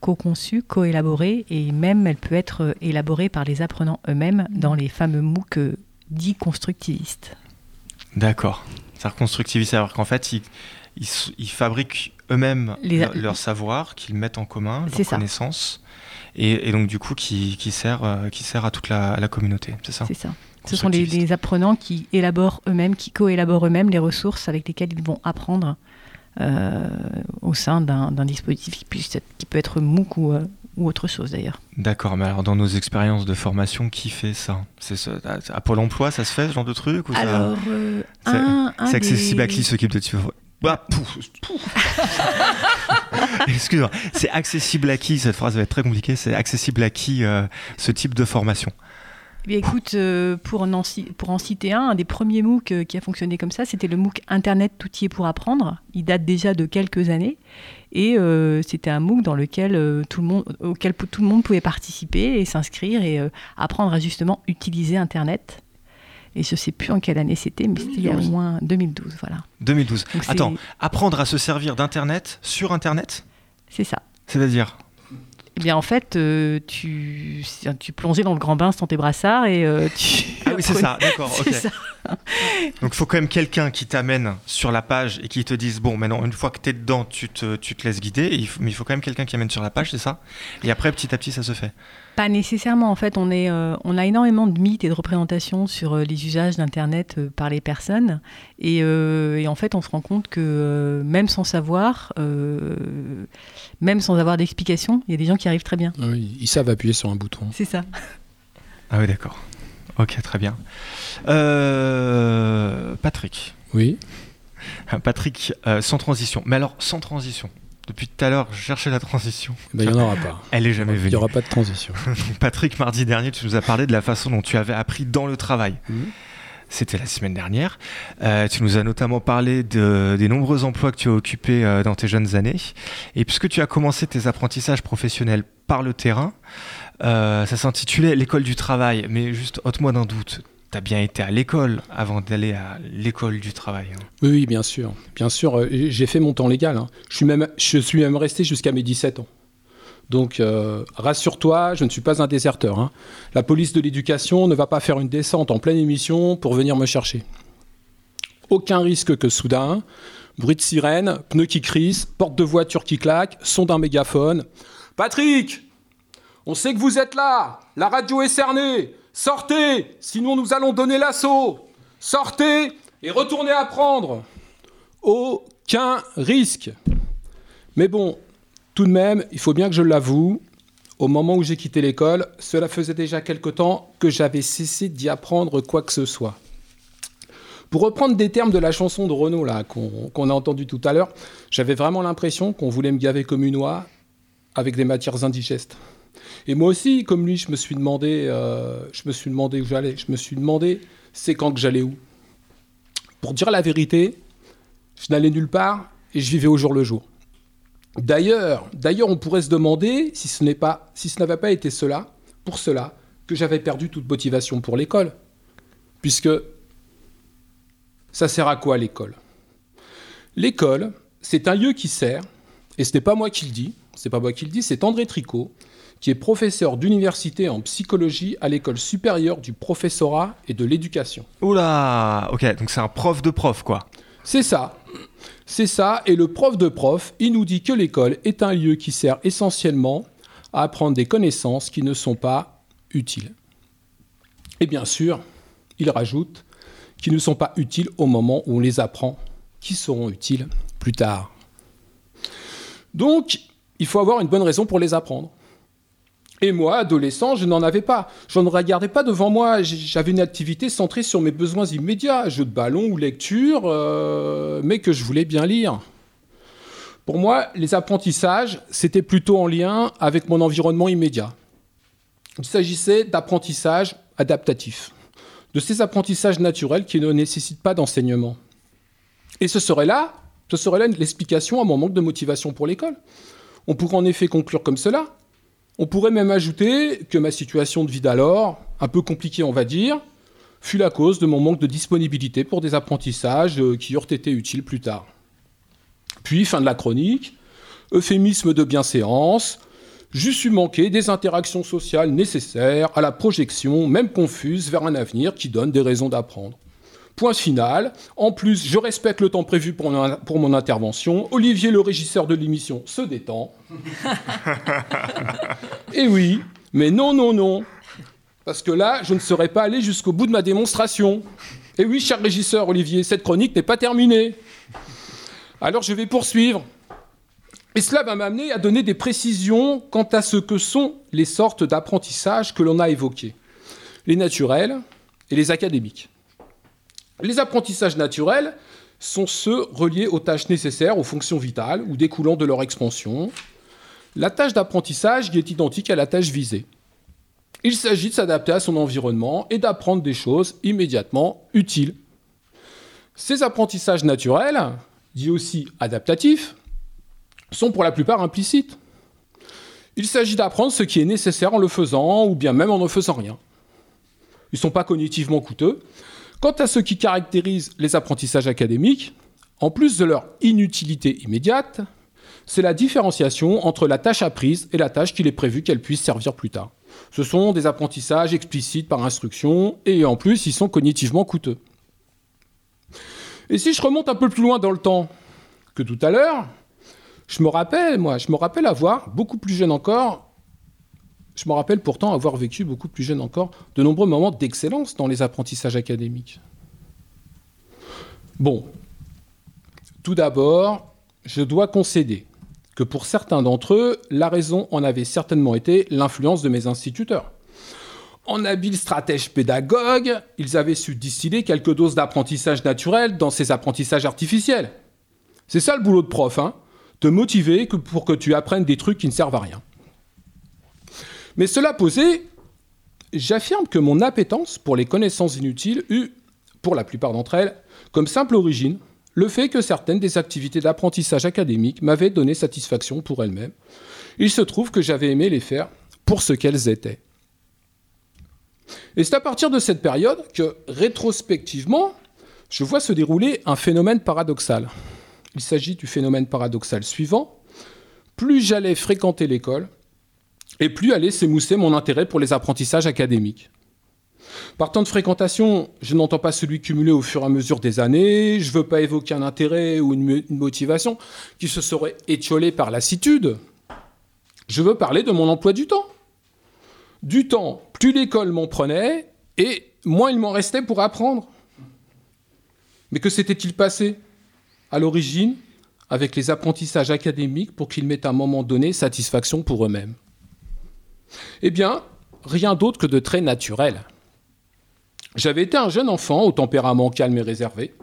co-conçue, co-élaborée, et même elle peut être euh, élaborée par les apprenants eux-mêmes dans les fameux MOOC euh, dits constructivistes. D'accord. C'est-à-dire constructiviste, c'est-à-dire qu'en fait, ils, ils s- ils fabriquent eux-mêmes Les- leur, leur savoir, qu'ils mettent en commun, C'est leur ça. connaissance, et, et donc du coup, qui, qui sert, qui sert à toute la, à la communauté, c'est ça? C'est ça. Ce sont les, les apprenants qui élaborent eux-mêmes, qui co-élaborent eux-mêmes les ressources avec lesquelles ils vont apprendre euh, au sein d'un dispositif qui, puisse être- qui peut être MOOC ou, euh, ou autre chose d'ailleurs. D'accord, mais alors dans nos expériences de formation, qui fait ça? C'est ce- à, à Pôle emploi, ça se fait ce genre de truc ou Alors, euh, c'est- accessible à qui de tu bah, pouf, pouf. [LAUGHS] Excuse-moi, c'est accessible à qui? Cette phrase va être très compliquée. C'est accessible à qui ce type de formation? Bien, écoute, euh, pour, en, pour citer un, un des premiers MOOC euh, qui a fonctionné comme ça, c'était le MOOC Internet Outillé pour apprendre. Il date déjà de quelques années. Et euh, c'était un MOOC dans lequel, tout le monde, auquel tout le monde pouvait participer et s'inscrire et apprendre à justement utiliser Internet. Et je ne sais plus en quelle année c'était, mais c'était il y a au 2012. moins 2012. Voilà. 2012. Donc c'est- Attends, apprendre à se servir d'Internet sur Internet? C'est ça. C'est-à-dire? Eh bien, en fait, euh, tu, tu plongeais dans le grand bain sans tes brassards et euh, tu. [LAUGHS] Ah oui, c'est ça, [LAUGHS] d'accord, ok. Ça. Donc il faut quand même quelqu'un qui t'amène sur la page et qui te dise bon maintenant une fois que tu es dedans tu te, tu te laisses guider et il faut- mais il faut quand même quelqu'un qui amène sur la page c'est ça? Et après petit à petit ça se fait Pas nécessairement. En fait, on, est, euh, on a énormément de mythes et de représentations sur euh, les usages d'Internet euh, par les personnes. Et, euh, et en fait, on se rend compte que euh, même sans savoir, euh, même sans avoir d'explication, il y a des gens qui arrivent très bien. Ah Oui, ils savent appuyer sur un bouton. C'est ça. ah oui d'accord ok très bien Euh, Patrick Oui. Patrick euh, sans transition mais alors sans transition depuis tout à l'heure je cherchais la transition Eh ben, Il n'y en aura pas. elle est jamais Il venue n'y aura pas de transition. [LAUGHS] Patrick mardi dernier tu nous as parlé de la façon dont tu avais appris dans le travail Mhm. C'était la semaine dernière. Euh, tu nous as notamment parlé de- des nombreux emplois que tu as occupés euh, dans tes jeunes années. Et puisque tu as commencé tes apprentissages professionnels par le terrain, euh, ça s'intitulait L'école du travail. Mais juste, ôte-moi d'un doute. Tu as bien été à l'école avant d'aller à l'école du travail. hein. Oui, bien sûr. Bien sûr, euh, j'ai fait mon temps légal. hein. Je, suis même, je suis même resté jusqu'à mes 17 ans. Donc, euh, rassure-toi, je ne suis pas un déserteur. hein. La police de l'éducation ne va pas faire une descente en pleine émission pour venir me chercher. Aucun risque que soudain, bruit de sirène, pneus qui crissent, porte de voiture qui claque, son d'un mégaphone. Patrick On sait que vous êtes là La radio est cernée Sortez Sinon nous allons donner l'assaut Sortez et retournez apprendre Aucun risque Mais bon, tout de même, il faut bien que je l'avoue, au moment où j'ai quitté l'école, cela faisait déjà quelque temps que j'avais cessé d'y apprendre quoi que ce soit. Pour reprendre des termes de la chanson de Renaud là qu'on a entendu tout à l'heure, j'avais vraiment l'impression qu'on voulait me gaver comme une oie avec des matières indigestes. Et moi aussi, comme lui, je me suis demandé, euh, je me suis demandé où j'allais. Je me suis demandé, c'est quand que j'allais où. Pour dire la vérité, je n'allais nulle part et je vivais au jour le jour. D'ailleurs, d'ailleurs, on pourrait se demander si ce n'est pas, si ce n'avait pas été cela, pour cela, que j'avais perdu toute motivation pour l'école, puisque ça sert à quoi l'école? L'école, c'est un lieu qui sert, et ce n'est pas moi qui le dis, c'est pas moi qui le dis, c'est André Tricot, qui est professeur d'université en psychologie à l'école supérieure du professorat et de l'éducation. Oula Ok, donc c'est un prof de prof, quoi. C'est ça. C'est ça. Et le prof de prof, il nous dit que l'école est un lieu qui sert essentiellement à apprendre des connaissances qui ne sont pas utiles. Et bien sûr, il rajoute qui ne sont pas utiles au moment où on les apprend, qui seront utiles plus tard. Donc, il faut avoir une bonne raison pour les apprendre. Et moi, adolescent, je n'en avais pas. Je ne regardais pas devant moi. J'avais une activité centrée sur mes besoins immédiats, jeu de ballon ou lecture, euh, mais que je voulais bien lire. Pour moi, les apprentissages, c'était plutôt en lien avec mon environnement immédiat. Il s'agissait d'apprentissage adaptatif, de ces apprentissages naturels qui ne nécessitent pas d'enseignement. Et ce serait là, ce serait là l'explication à mon manque de motivation pour l'école. On pourrait en effet conclure comme cela. On pourrait même ajouter que ma situation de vie d'alors, un peu compliquée on va dire, fut la cause de mon manque de disponibilité pour des apprentissages euh, qui eurent été utiles plus tard. Puis, fin de la chronique, euphémisme de bienséance, j'eus su manquer des interactions sociales nécessaires à la projection, même confuse, vers un avenir qui donne des raisons d'apprendre. Point final. En plus, je respecte le temps prévu pour mon, pour mon intervention. Olivier, le régisseur de l'émission, se détend. [LAUGHS] Et oui, mais non, non, non. Parce que là, je ne serais pas allé jusqu'au bout de ma démonstration. Et oui, cher régisseur Olivier, cette chronique n'est pas terminée. Alors je vais poursuivre. Et cela va m'amener à donner des précisions quant à ce que sont les sortes d'apprentissage que l'on a évoqués. Les naturels et les académiques. Les apprentissages naturels sont ceux reliés aux tâches nécessaires aux fonctions vitales ou découlant de leur expansion. La tâche d'apprentissage est identique à la tâche visée. Il s'agit de s'adapter à son environnement et d'apprendre des choses immédiatement utiles. Ces apprentissages naturels, dits aussi adaptatifs, sont pour la plupart implicites. Il s'agit d'apprendre ce qui est nécessaire en le faisant ou bien même en ne faisant rien. Ils ne sont pas cognitivement coûteux. Quant à ce qui caractérise les apprentissages académiques, en plus de leur inutilité immédiate, c'est la différenciation entre la tâche apprise et la tâche qu'il est prévu qu'elle puisse servir plus tard. Ce sont des apprentissages explicites par instruction et en plus ils sont cognitivement coûteux. Et si je remonte un peu plus loin dans le temps que tout à l'heure, je me rappelle, moi, je me rappelle avoir, beaucoup plus jeune encore, je me rappelle pourtant avoir vécu beaucoup plus jeune encore, de nombreux moments d'excellence dans les apprentissages académiques. Bon, tout d'abord, je dois concéder que pour certains d'entre eux, la raison en avait certainement été l'influence de mes instituteurs. En habiles stratèges pédagogues, ils avaient su distiller quelques doses d'apprentissage naturel dans ces apprentissages artificiels. C'est ça le boulot de prof, hein te motiver pour que tu apprennes des trucs qui ne servent à rien. Mais cela posé, j'affirme que mon appétence pour les connaissances inutiles eut, pour la plupart d'entre elles, comme simple origine le fait que certaines des activités d'apprentissage académique m'avaient donné satisfaction pour elles-mêmes. Il se trouve que j'avais aimé les faire pour ce qu'elles étaient. Et c'est à partir de cette période que, rétrospectivement, je vois se dérouler un phénomène paradoxal. Il s'agit du phénomène paradoxal suivant. Plus j'allais fréquenter l'école, et plus allait s'émousser mon intérêt pour les apprentissages académiques. Par temps de fréquentation, je n'entends pas celui cumulé au fur et à mesure des années, je ne veux pas évoquer un intérêt ou une, motivation qui se serait étiolé par lassitude. Je veux parler de mon emploi du temps. Du temps, plus l'école m'en prenait, et moins il m'en restait pour apprendre. Mais que s'était-il passé à l'origine avec les apprentissages académiques pour qu'ils m'aient à un moment donné satisfaction pour eux-mêmes? Eh bien, rien d'autre que de très naturel. J'avais été un jeune enfant au tempérament calme et réservé,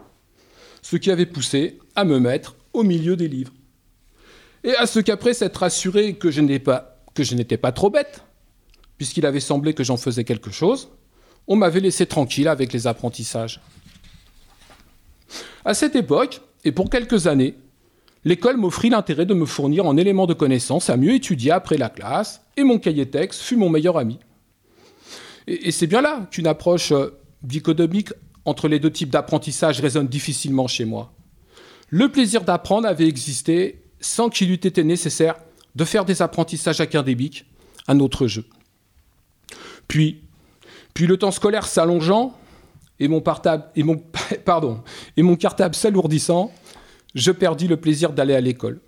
ce qui avait poussé à me mettre au milieu des livres. Et à ce qu'après s'être assuré que je n'étais pas trop bête, puisqu'il avait semblé que j'en faisais quelque chose, on m'avait laissé tranquille avec les apprentissages. À cette époque, et pour quelques années, l'école m'offrit l'intérêt de me fournir en éléments de connaissance à mieux étudier après la classe, et mon cahier texte fut mon meilleur ami. Et, c'est bien là qu'une approche euh, dichotomique entre les deux types d'apprentissage résonne difficilement chez moi. Le plaisir d'apprendre avait existé sans qu'il eût été nécessaire de faire des apprentissages académiques un autre jeu. Puis, le temps scolaire s'allongeant, et mon, [LAUGHS] et mon cartable s'alourdissant, je perdis le plaisir d'aller à l'école.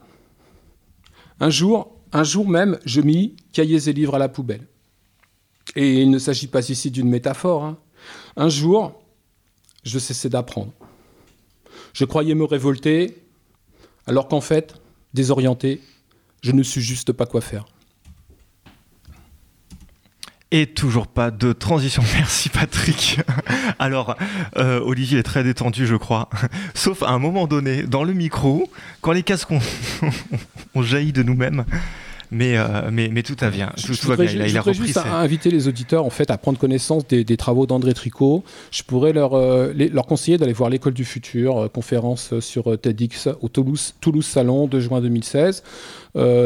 Un jour, un jour même, je mis cahiers et livres à la poubelle. Et il ne s'agit pas ici d'une métaphore. Hein. Un jour, je cessais d'apprendre. Je croyais me révolter, alors qu'en fait, désorienté, je ne suis juste pas quoi faire. Et toujours pas de transition. [LAUGHS] Merci Patrick. Alors, euh, Olivier est très détendu, je crois. [LAUGHS] Sauf à un moment donné, dans le micro, quand les casques ont, [LAUGHS] ont jailli de nous-mêmes. Mais, euh, mais, mais, tout, va bien. Tout, je, va bien. Il, a, il a repris juste inviter les auditeurs en fait, à prendre connaissance des, des travaux d'André Tricot. Je pourrais leur, euh, leur conseiller d'aller voir l'École du Futur, euh, conférence sur TEDx au Toulouse, Toulouse Salon de juin 2016.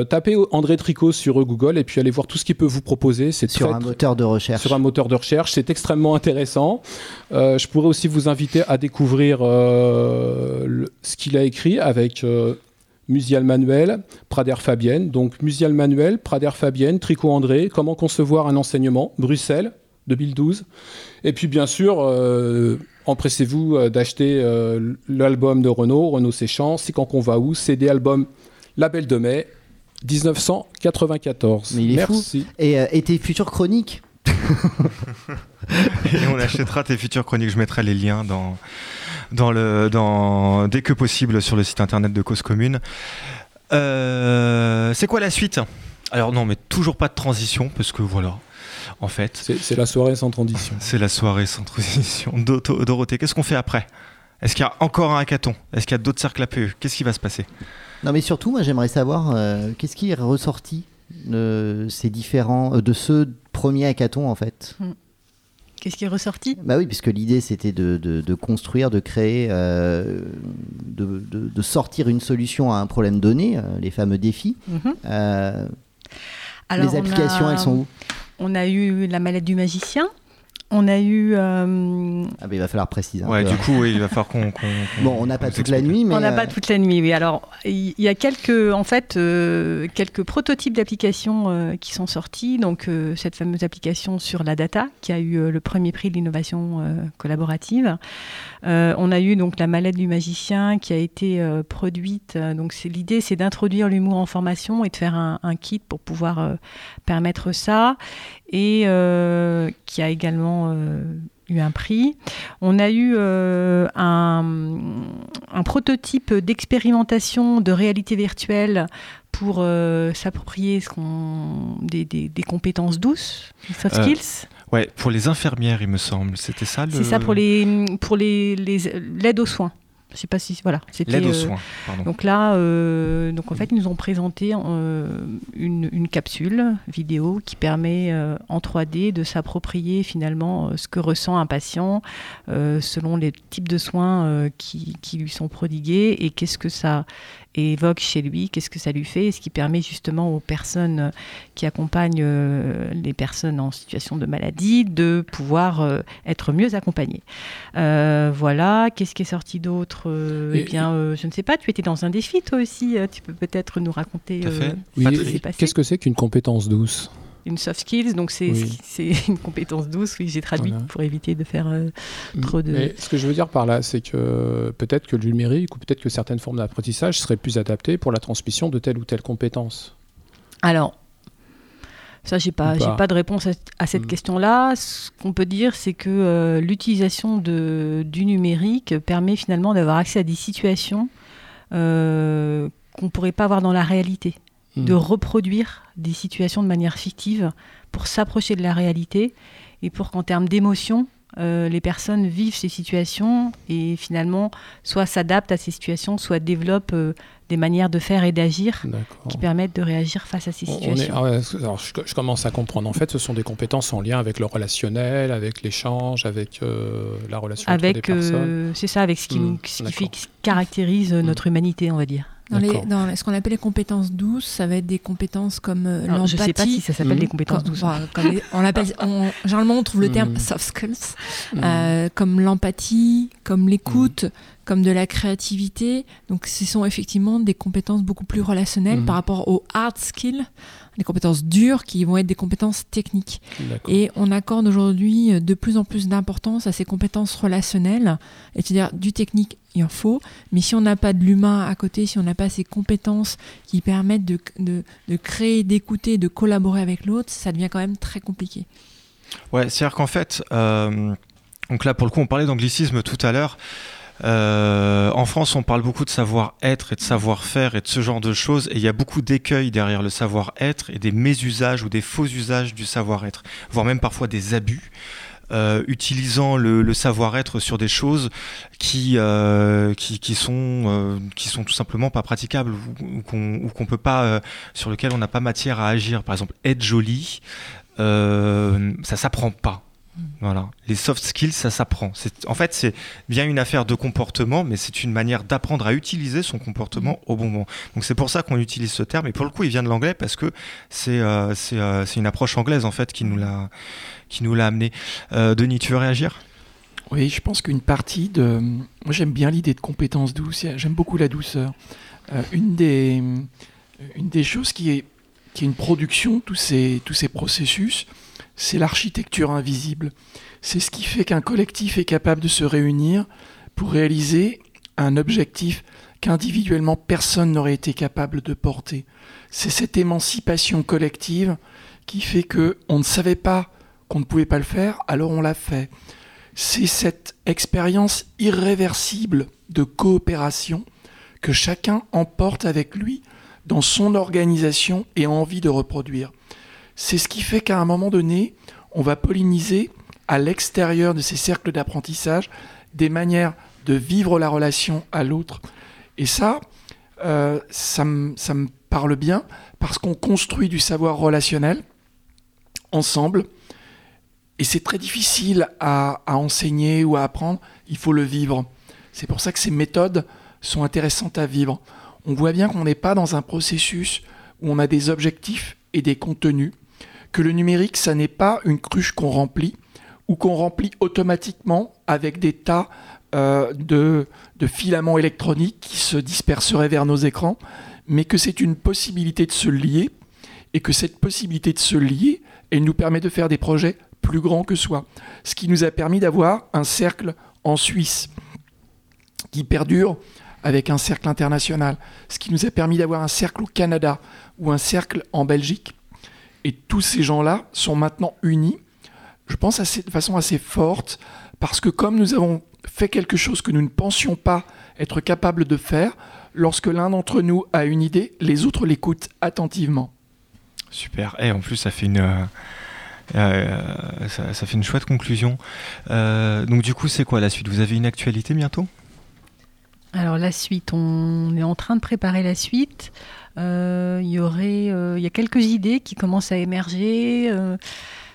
tapez André Tricot sur Google et puis allez voir tout ce qu'il peut vous proposer. C'est sur un moteur de recherche. Sur un moteur de recherche, c'est extrêmement intéressant. je pourrais aussi vous inviter à découvrir le, ce qu'il a écrit avec Musial Manuel, Prader Fabienne. Donc Musial Manuel, Prader Fabienne, Tricot André, Comment concevoir un enseignement, Bruxelles, 2012. Et puis bien sûr, euh, empressez-vous euh, d'acheter euh, l'album de Renault, Renault Séchant, C'est quand qu'on va où, CD album Label de mai, 1994. Mais il est Merci. Fou. Et, et tes futures chroniques [LAUGHS] [LAUGHS] et on achètera tes futures chroniques. Je mettrai les liens dans, dans le, dans, dès que possible sur le site internet de Cause Commune. Euh, c'est quoi la suite? Alors non, mais toujours pas de transition, parce que voilà, en fait... C'est la soirée sans transition. C'est la soirée sans transition. [LAUGHS] Dorothée, qu'est-ce qu'on fait après? Est-ce qu'il y a encore un hackathon? Est-ce qu'il y a d'autres cercles APE Qu'est-ce qui va se passer? Non mais surtout, moi j'aimerais savoir, euh, qu'est-ce qui est ressorti de ces différents, euh, de ce premier hackathon en fait? Qu'est-ce qui est ressorti? Bah oui, puisque l'idée c'était de, de- de construire, de créer, euh, de, sortir une solution à un problème donné, euh, les fameux défis. Mhm. Euh, Alors, les on applications, a- elles sont où? On a eu la mallette du magicien. On a eu. euh, Ah bah, il va falloir préciser. un Ouais, peu, du coup, oui, il va falloir qu'on. Bon, on n'a pas toute la nuit, mais on n'a euh, pas toute la nuit, oui. Alors, il y a quelques, en fait, euh, quelques prototypes d'applications euh, qui sont sortis. Donc, euh, cette fameuse application sur la data, qui a eu euh, le premier prix de l'innovation euh, collaborative. Euh, on a eu donc la mallette du magicien qui a été euh, produite. Euh, Donc, l'idée, c'est d'introduire l'humour en formation et de faire un, un kit pour pouvoir euh, permettre ça, et qui a également eu un prix. On a eu euh, un, un prototype d'expérimentation de réalité virtuelle pour euh, s'approprier des, des- des compétences douces, soft Euh, skills. Ouais, pour les infirmières, il me semble. C'était ça le. C'est ça pour les pour les les- l'aide aux soins. Je sais pas si voilà. c'était, L'aide aux euh, soins, pardon. donc là, euh, donc en fait, ils nous ont présenté euh, une, une capsule vidéo qui permet euh, en 3D de s'approprier finalement euh, ce que ressent un patient euh, selon les types de soins euh, qui, qui lui sont prodigués et qu'est-ce que ça évoque chez lui, qu'est-ce que ça lui fait, et ce qui permet justement aux personnes qui accompagnent euh, les personnes en situation de maladie de pouvoir euh, être mieux accompagnées. Euh, voilà, qu'est-ce qui est sorti d'autre Eh Et- bien, euh, je ne sais pas, tu étais dans un défi toi aussi, tu peux peut-être nous raconter euh, Oui, ce qui s'est passé. Qu'est-ce que c'est qu'une compétence douce? Une soft skills, donc c'est Oui. [LAUGHS] une compétence douce, oui, j'ai traduit Voilà. pour éviter de faire... euh, Trop de- Mais ce que je veux dire par là, c'est que peut-être que le numérique ou peut-être que certaines formes d'apprentissage seraient plus adaptées pour la transmission de telle ou telle compétence. Alors, ça, j'ai pas, pas. pas de réponse à, à cette Mm. question-là. Ce qu'on peut dire, c'est que euh, l'utilisation du numérique permet finalement d'avoir accès à des situations euh, qu'on ne pourrait pas avoir dans la réalité, Mm. de reproduire des situations de manière fictive pour s'approcher de la réalité et pour qu'en termes d'émotion, euh, les personnes vivent ces situations et finalement soit s'adaptent à ces situations, soit développent euh, des manières de faire et d'agir qui permettent de réagir face à ces On- on est- situations. ah alors, je, je commence à comprendre. En fait, ce sont des compétences en lien avec le relationnel, avec l'échange, avec euh, la relation entre des avec personnes. c'est ça avec ce qui, Hmm, ce qui fait- caractérise notre humanité on va dire Dans, les- D'accord. dans ce qu'on appelle les compétences douces, ça va être des compétences comme euh, Alors, je sais pas l'empathie. si ça s'appelle Hmm. des compétences Comme- douces enfin, les- on l'appelle- [LAUGHS] on- généralement, on trouve le terme Mm. soft skills, Mm. euh, comme l'empathie, comme l'écoute, comme de la créativité. Donc, ce sont effectivement des compétences beaucoup plus relationnelles par rapport aux hard skills, les compétences dures qui vont être des compétences techniques. Et on accorde aujourd'hui euh, de plus en plus d'importance à ces compétences relationnelles, c'est-à-dire du technique, il en faut, mais si on n'a pas de l'humain à côté, si on n'a pas ces compétences qui permettent de, de, de créer, d'écouter, de collaborer avec l'autre, ça devient quand même très compliqué. Ouais, c'est-à-dire qu'en fait, euh, donc là pour le coup, on parlait d'anglicisme tout à l'heure. Euh, en France, on parle beaucoup de savoir-être et de savoir-faire et de ce genre de choses, et il y a beaucoup d'écueils derrière le savoir-être et des mésusages ou des faux usages du savoir-être, voire même parfois des abus. euh, utilisant le, savoir-être sur des choses qui, euh, qui, sont, tout simplement pas praticables ou, sur lequel on n'a pas matière à agir. Par exemple, être joli, ça s'apprend pas. Voilà. Les soft skills, ça s'apprend. C'est- En fait, c'est bien une affaire de comportement, mais c'est une manière d'apprendre à utiliser son comportement au bon moment. Donc c'est pour ça qu'on utilise ce terme. Et pour le coup, il vient de l'anglais parce que c'est euh, c'est euh, une approche anglaise en fait qui nous l'a qui nous l'a amené. Euh, Denis, tu veux réagir? Oui, je pense qu'une partie de. Moi, j'aime bien l'idée de compétences douces. J'aime beaucoup la douceur. Euh, une, des, une des choses qui est, qui est une production, tous ces, tous ces processus, c'est l'architecture invisible. C'est ce qui fait qu'un collectif est capable de se réunir pour réaliser un objectif qu'individuellement personne n'aurait été capable de porter. C'est cette émancipation collective qui fait que on ne savait pas qu'on ne pouvait pas le faire, alors on l'a fait. C'est cette expérience irréversible de coopération que chacun emporte avec lui dans son organisation et envie de reproduire. C'est ce qui fait qu'à un moment donné, on va polliniser à l'extérieur de ces cercles d'apprentissage des manières de vivre la relation à l'autre. Et ça, euh, ça, me, parle bien parce qu'on construit du savoir relationnel, ensemble. Et c'est très difficile à enseigner ou à apprendre, il faut le vivre. C'est pour ça que ces méthodes sont intéressantes à vivre. On voit bien qu'on n'est pas dans un processus où on a des objectifs et des contenus, que le numérique, ça n'est pas une cruche qu'on remplit ou qu'on remplit automatiquement avec des tas euh, de, de filaments électroniques qui se disperseraient vers nos écrans, mais que c'est une possibilité de se lier et que cette possibilité de se lier, elle nous permet de faire des projets plus grands que soi. Ce qui nous a permis d'avoir un cercle en Suisse qui perdure avec un cercle international, ce qui nous a permis d'avoir un cercle au Canada ou un cercle en Belgique. Et tous ces gens-là sont maintenant unis, je pense assez- de façon assez forte, parce que comme nous avons fait quelque chose que nous ne pensions pas être capables de faire, lorsque l'un d'entre nous a une idée, les autres l'écoutent attentivement. Super. Et en plus, ça fait une, euh, euh, ça, ça fait une chouette conclusion. Euh, donc du coup, c'est quoi la suite? Vous avez une actualité bientôt? Alors la suite, on est en train de préparer la suite. Euh, Il y aurait, euh, il y a quelques idées qui commencent à émerger euh,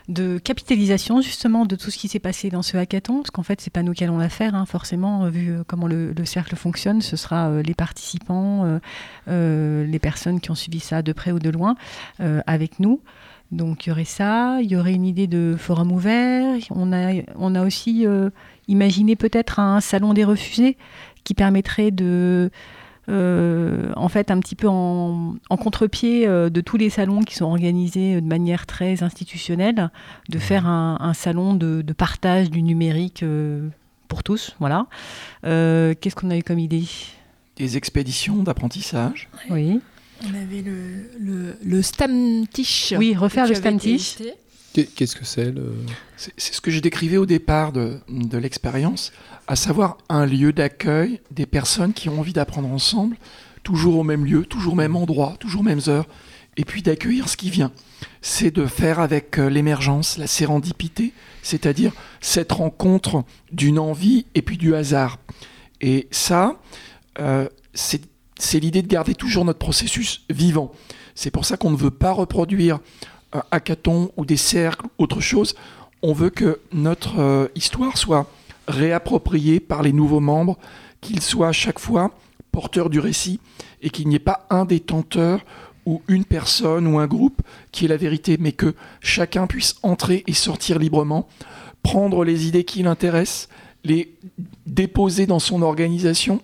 de capitalisation justement de tout ce qui s'est passé dans ce hackathon, parce qu'en fait c'est pas nous qui allons la faire, hein, forcément vu comment le, le cercle fonctionne, ce sera les participants, les personnes qui ont suivi ça de près ou de loin avec nous. Donc il y aurait ça, il y aurait une idée de forum ouvert. On a, on a aussi imaginé peut-être un salon des refusés qui permettrait de, euh, en fait, un petit peu en, en contre-pied euh, de tous les salons qui sont organisés de manière très institutionnelle, de faire un, un salon de, de partage du numérique euh, pour tous. Voilà. Euh, Qu'est-ce qu'on a eu comme idée? Des expéditions d'apprentissage. Oui. On avait le, le, le Stamtisch. Oui, refaire le Stamtisch. Qu'est-ce que c'est. C'est ce que je décrivais au départ de, l'expérience, à savoir un lieu d'accueil des personnes qui ont envie d'apprendre ensemble, toujours au même lieu, toujours au même endroit, toujours aux mêmes heures, et puis d'accueillir ce qui vient. C'est de faire avec euh, l'émergence, la sérendipité, c'est-à-dire cette rencontre d'une envie et puis du hasard. Et ça, euh, c'est l'idée de garder toujours notre processus vivant. C'est pour ça qu'on ne veut pas reproduire un hackathon ou des cercles, autre chose. On veut que notre euh, histoire soit réappropriée par les nouveaux membres, qu'ils soient à chaque fois porteurs du récit et qu'il n'y ait pas un détenteur ou une personne ou un groupe qui est la vérité, mais que chacun puisse entrer et sortir librement, prendre les idées qui l'intéressent, les déposer dans son organisation,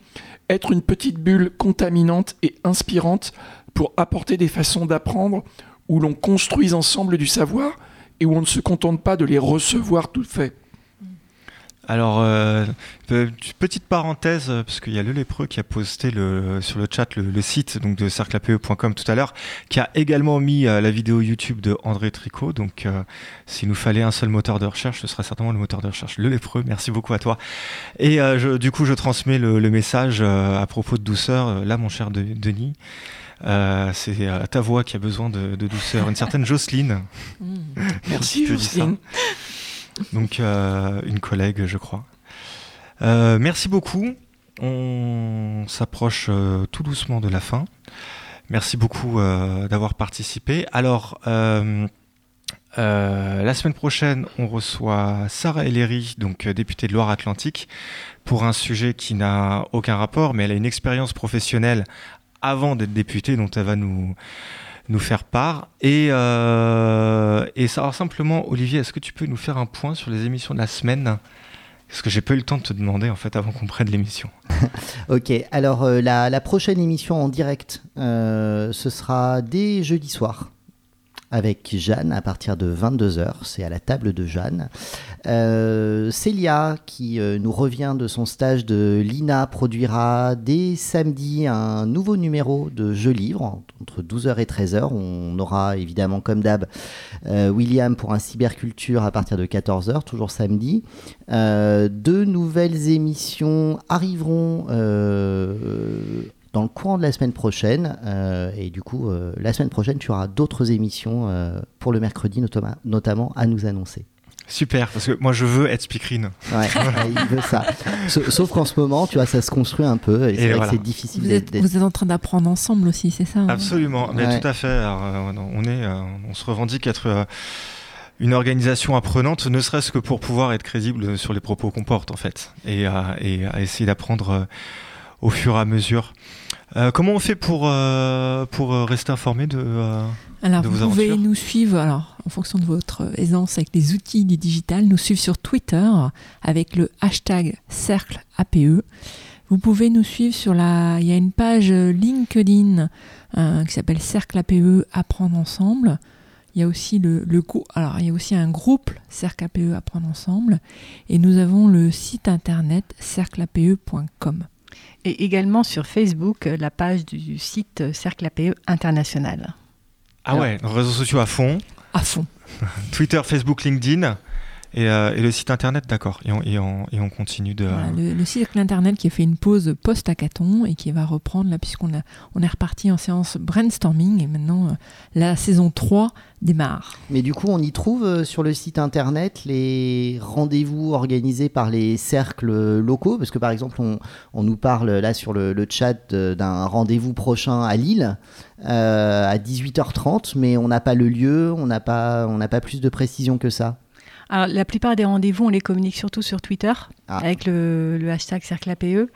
être une petite bulle contaminante et inspirante pour apporter des façons d'apprendre où l'on construise ensemble du savoir et où on ne se contente pas de les recevoir tout fait. Alors, euh, pe- petite parenthèse, euh, parce qu'il y a le lépreux qui a posté sur le chat le, site donc de cercleape.com tout à l'heure, qui a également mis euh, la vidéo YouTube de André Tricot. Donc, euh, s'il nous fallait un seul moteur de recherche, ce sera certainement le moteur de recherche Le lépreux. Merci beaucoup à toi. Et euh, du coup, je transmets le, message euh, à propos de douceur. Euh, Là, mon cher De- Denis, euh, c'est euh, ta voix qui a besoin de, de douceur. Une certaine Jocelyne. Mm. [LAUGHS] Merci. Jocelyne. Donc, euh, une collègue, je crois. Euh, merci beaucoup. On s'approche tout doucement de la fin. Merci beaucoup d'avoir participé. Alors, euh, la semaine prochaine, on reçoit Sarah Ellery, donc députée de Loire-Atlantique, pour un sujet qui n'a aucun rapport, mais elle a une expérience professionnelle avant d'être députée dont elle va nous, nous faire part. Et, euh, et alors simplement, Olivier, est-ce que tu peux nous faire un point sur les émissions de la semaine? Parce que j'ai pas eu le temps de te demander en fait avant qu'on prenne l'émission. [LAUGHS] Ok, alors euh, la, la prochaine émission en direct, euh, ce sera dès jeudi soir avec Jeanne à partir de 22h. C'est à la table de Jeanne. Euh, Célia, qui euh, nous revient de son stage de l'INA, produira dès samedi un nouveau numéro de Jeux Livres entre 12h et 13h. On aura évidemment, comme d'hab, euh, William pour un cyberculture à partir de 14h, toujours samedi. Euh, deux nouvelles émissions arriveront euh, dans le courant de la semaine prochaine. euh, et du coup, euh, la semaine prochaine, tu auras d'autres émissions euh, pour le mercredi, notamment à nous annoncer. Super, parce que moi je veux être speakerine. [LAUGHS] Ouais, il veut ça. Sa- Sauf qu'en ce moment, tu vois, ça se construit un peu. Et c'est Et vrai voilà. que c'est difficile Vous d'être- êtes, vous êtes en train d'apprendre ensemble aussi, c'est ça hein? Absolument, mais Ouais. tout à fait. Alors, on est, on se revendique être une organisation apprenante, ne serait-ce que pour pouvoir être crédible sur les propos qu'on porte en fait, et à, et à essayer d'apprendre au fur et à mesure. Euh, comment on fait pour, euh, pour euh, rester informé de... euh, Alors, de vous pouvez nous suivre, alors, en fonction de votre aisance avec les outils du digital, nous suivre sur Twitter avec le hashtag cercle APE. Vous pouvez nous suivre sur la. Il y a une page LinkedIn qui s'appelle Cercle APE Apprendre ensemble. Il y a aussi le, le alors il y a aussi un groupe Cercle APE Apprendre ensemble et nous avons le site internet cercleape.com. Et également sur Facebook, euh, la page du site Cercle APE International. Ah ouais, réseaux sociaux à fond, À fond. [LAUGHS] Twitter, Facebook, LinkedIn, et, euh, et le site internet, d'accord. Et on, et on, et on continue de... Voilà, le, le site internet qui a fait une pause post-hackathon et qui va reprendre là puisqu'on a, on est reparti en séance brainstorming et maintenant euh, la saison 3 démarre. Mais du coup, on y trouve euh, sur le site internet les rendez-vous organisés par les cercles locaux? Parce que par exemple, on, on nous parle là sur le, le chat d'un rendez-vous prochain à Lille euh, à 18h30, mais on n'a pas le lieu, on n'a pas, on n'a pas plus de précision que ça. Alors, la plupart des rendez-vous, on les communique surtout sur Twitter Ah. avec le, le hashtag Cercle APE.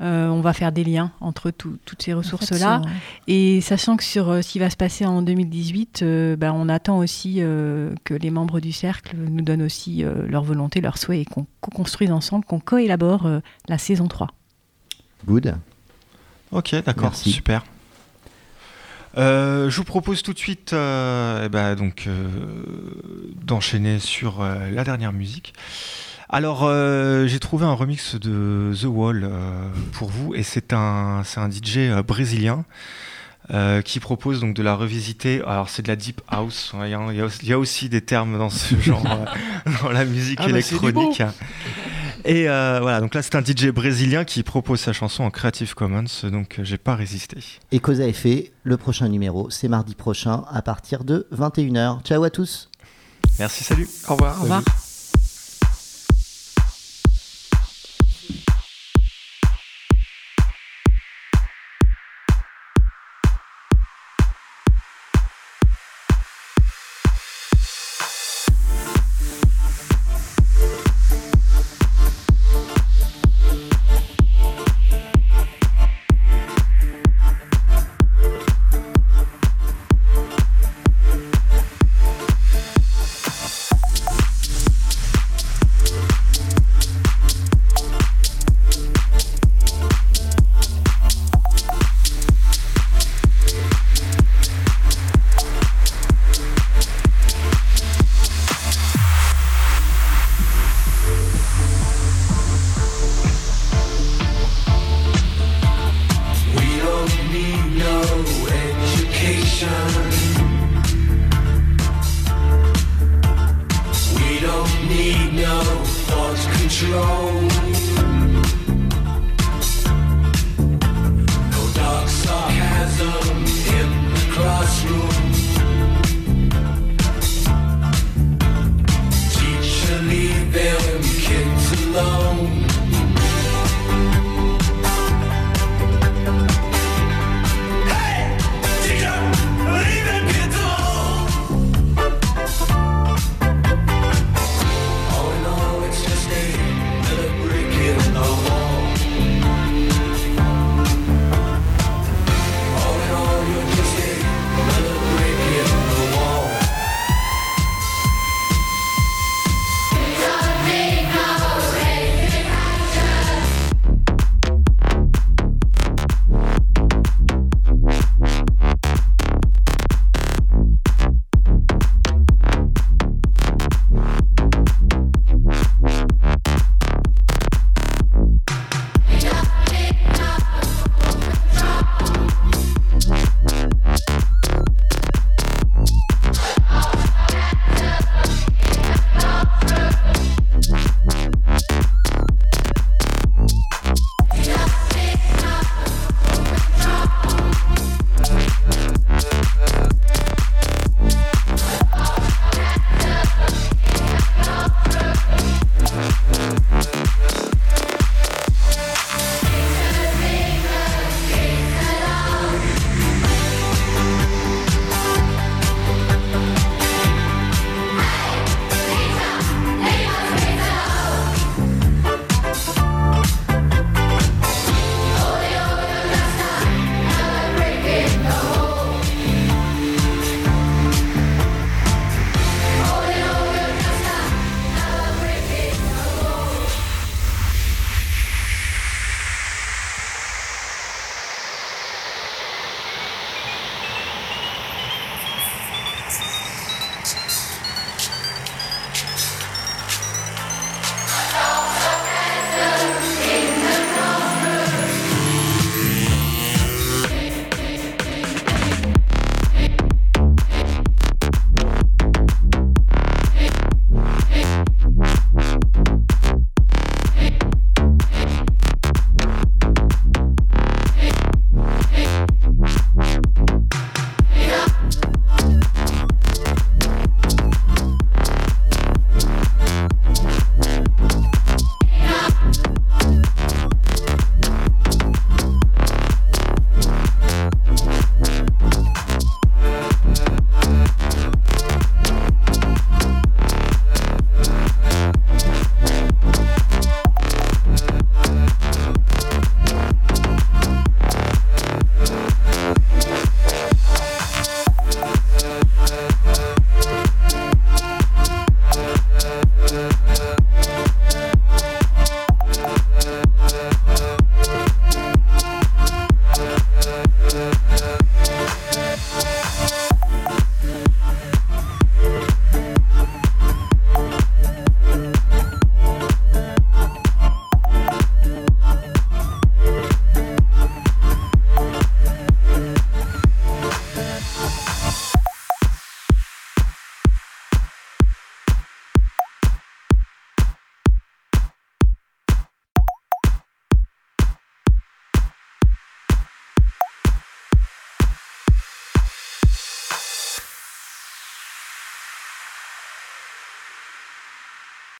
Euh, on va faire des liens entre tout- toutes ces ressources-là. En fait, sur- Et sachant que sur euh, ce qui va se passer en 2018, euh, ben, on attend aussi euh, que les membres du cercle nous donnent aussi euh, leur volonté, leurs souhaits et qu'on co-construise ensemble, qu'on co-élabore euh, la saison 3. Good. Ok, d'accord, super. Euh, je vous propose tout de suite euh, eh ben, donc, euh, d'enchaîner sur la dernière musique. Alors, j'ai trouvé un remix de The Wall pour vous, et c'est un, c'est un DJ brésilien qui propose donc de la revisiter. Alors, c'est de la deep house. Il y, a- il y a aussi- des termes dans ce [LAUGHS] genre, dans la musique Ah bah, électronique. Et euh, voilà, donc là, c'est un DJ brésilien qui propose sa chanson en Creative Commons, donc euh, j'ai pas résisté. Et cause à effet, le prochain numéro, c'est mardi prochain à partir de 21h. Ciao à tous. Merci, salut. Au revoir. Au revoir.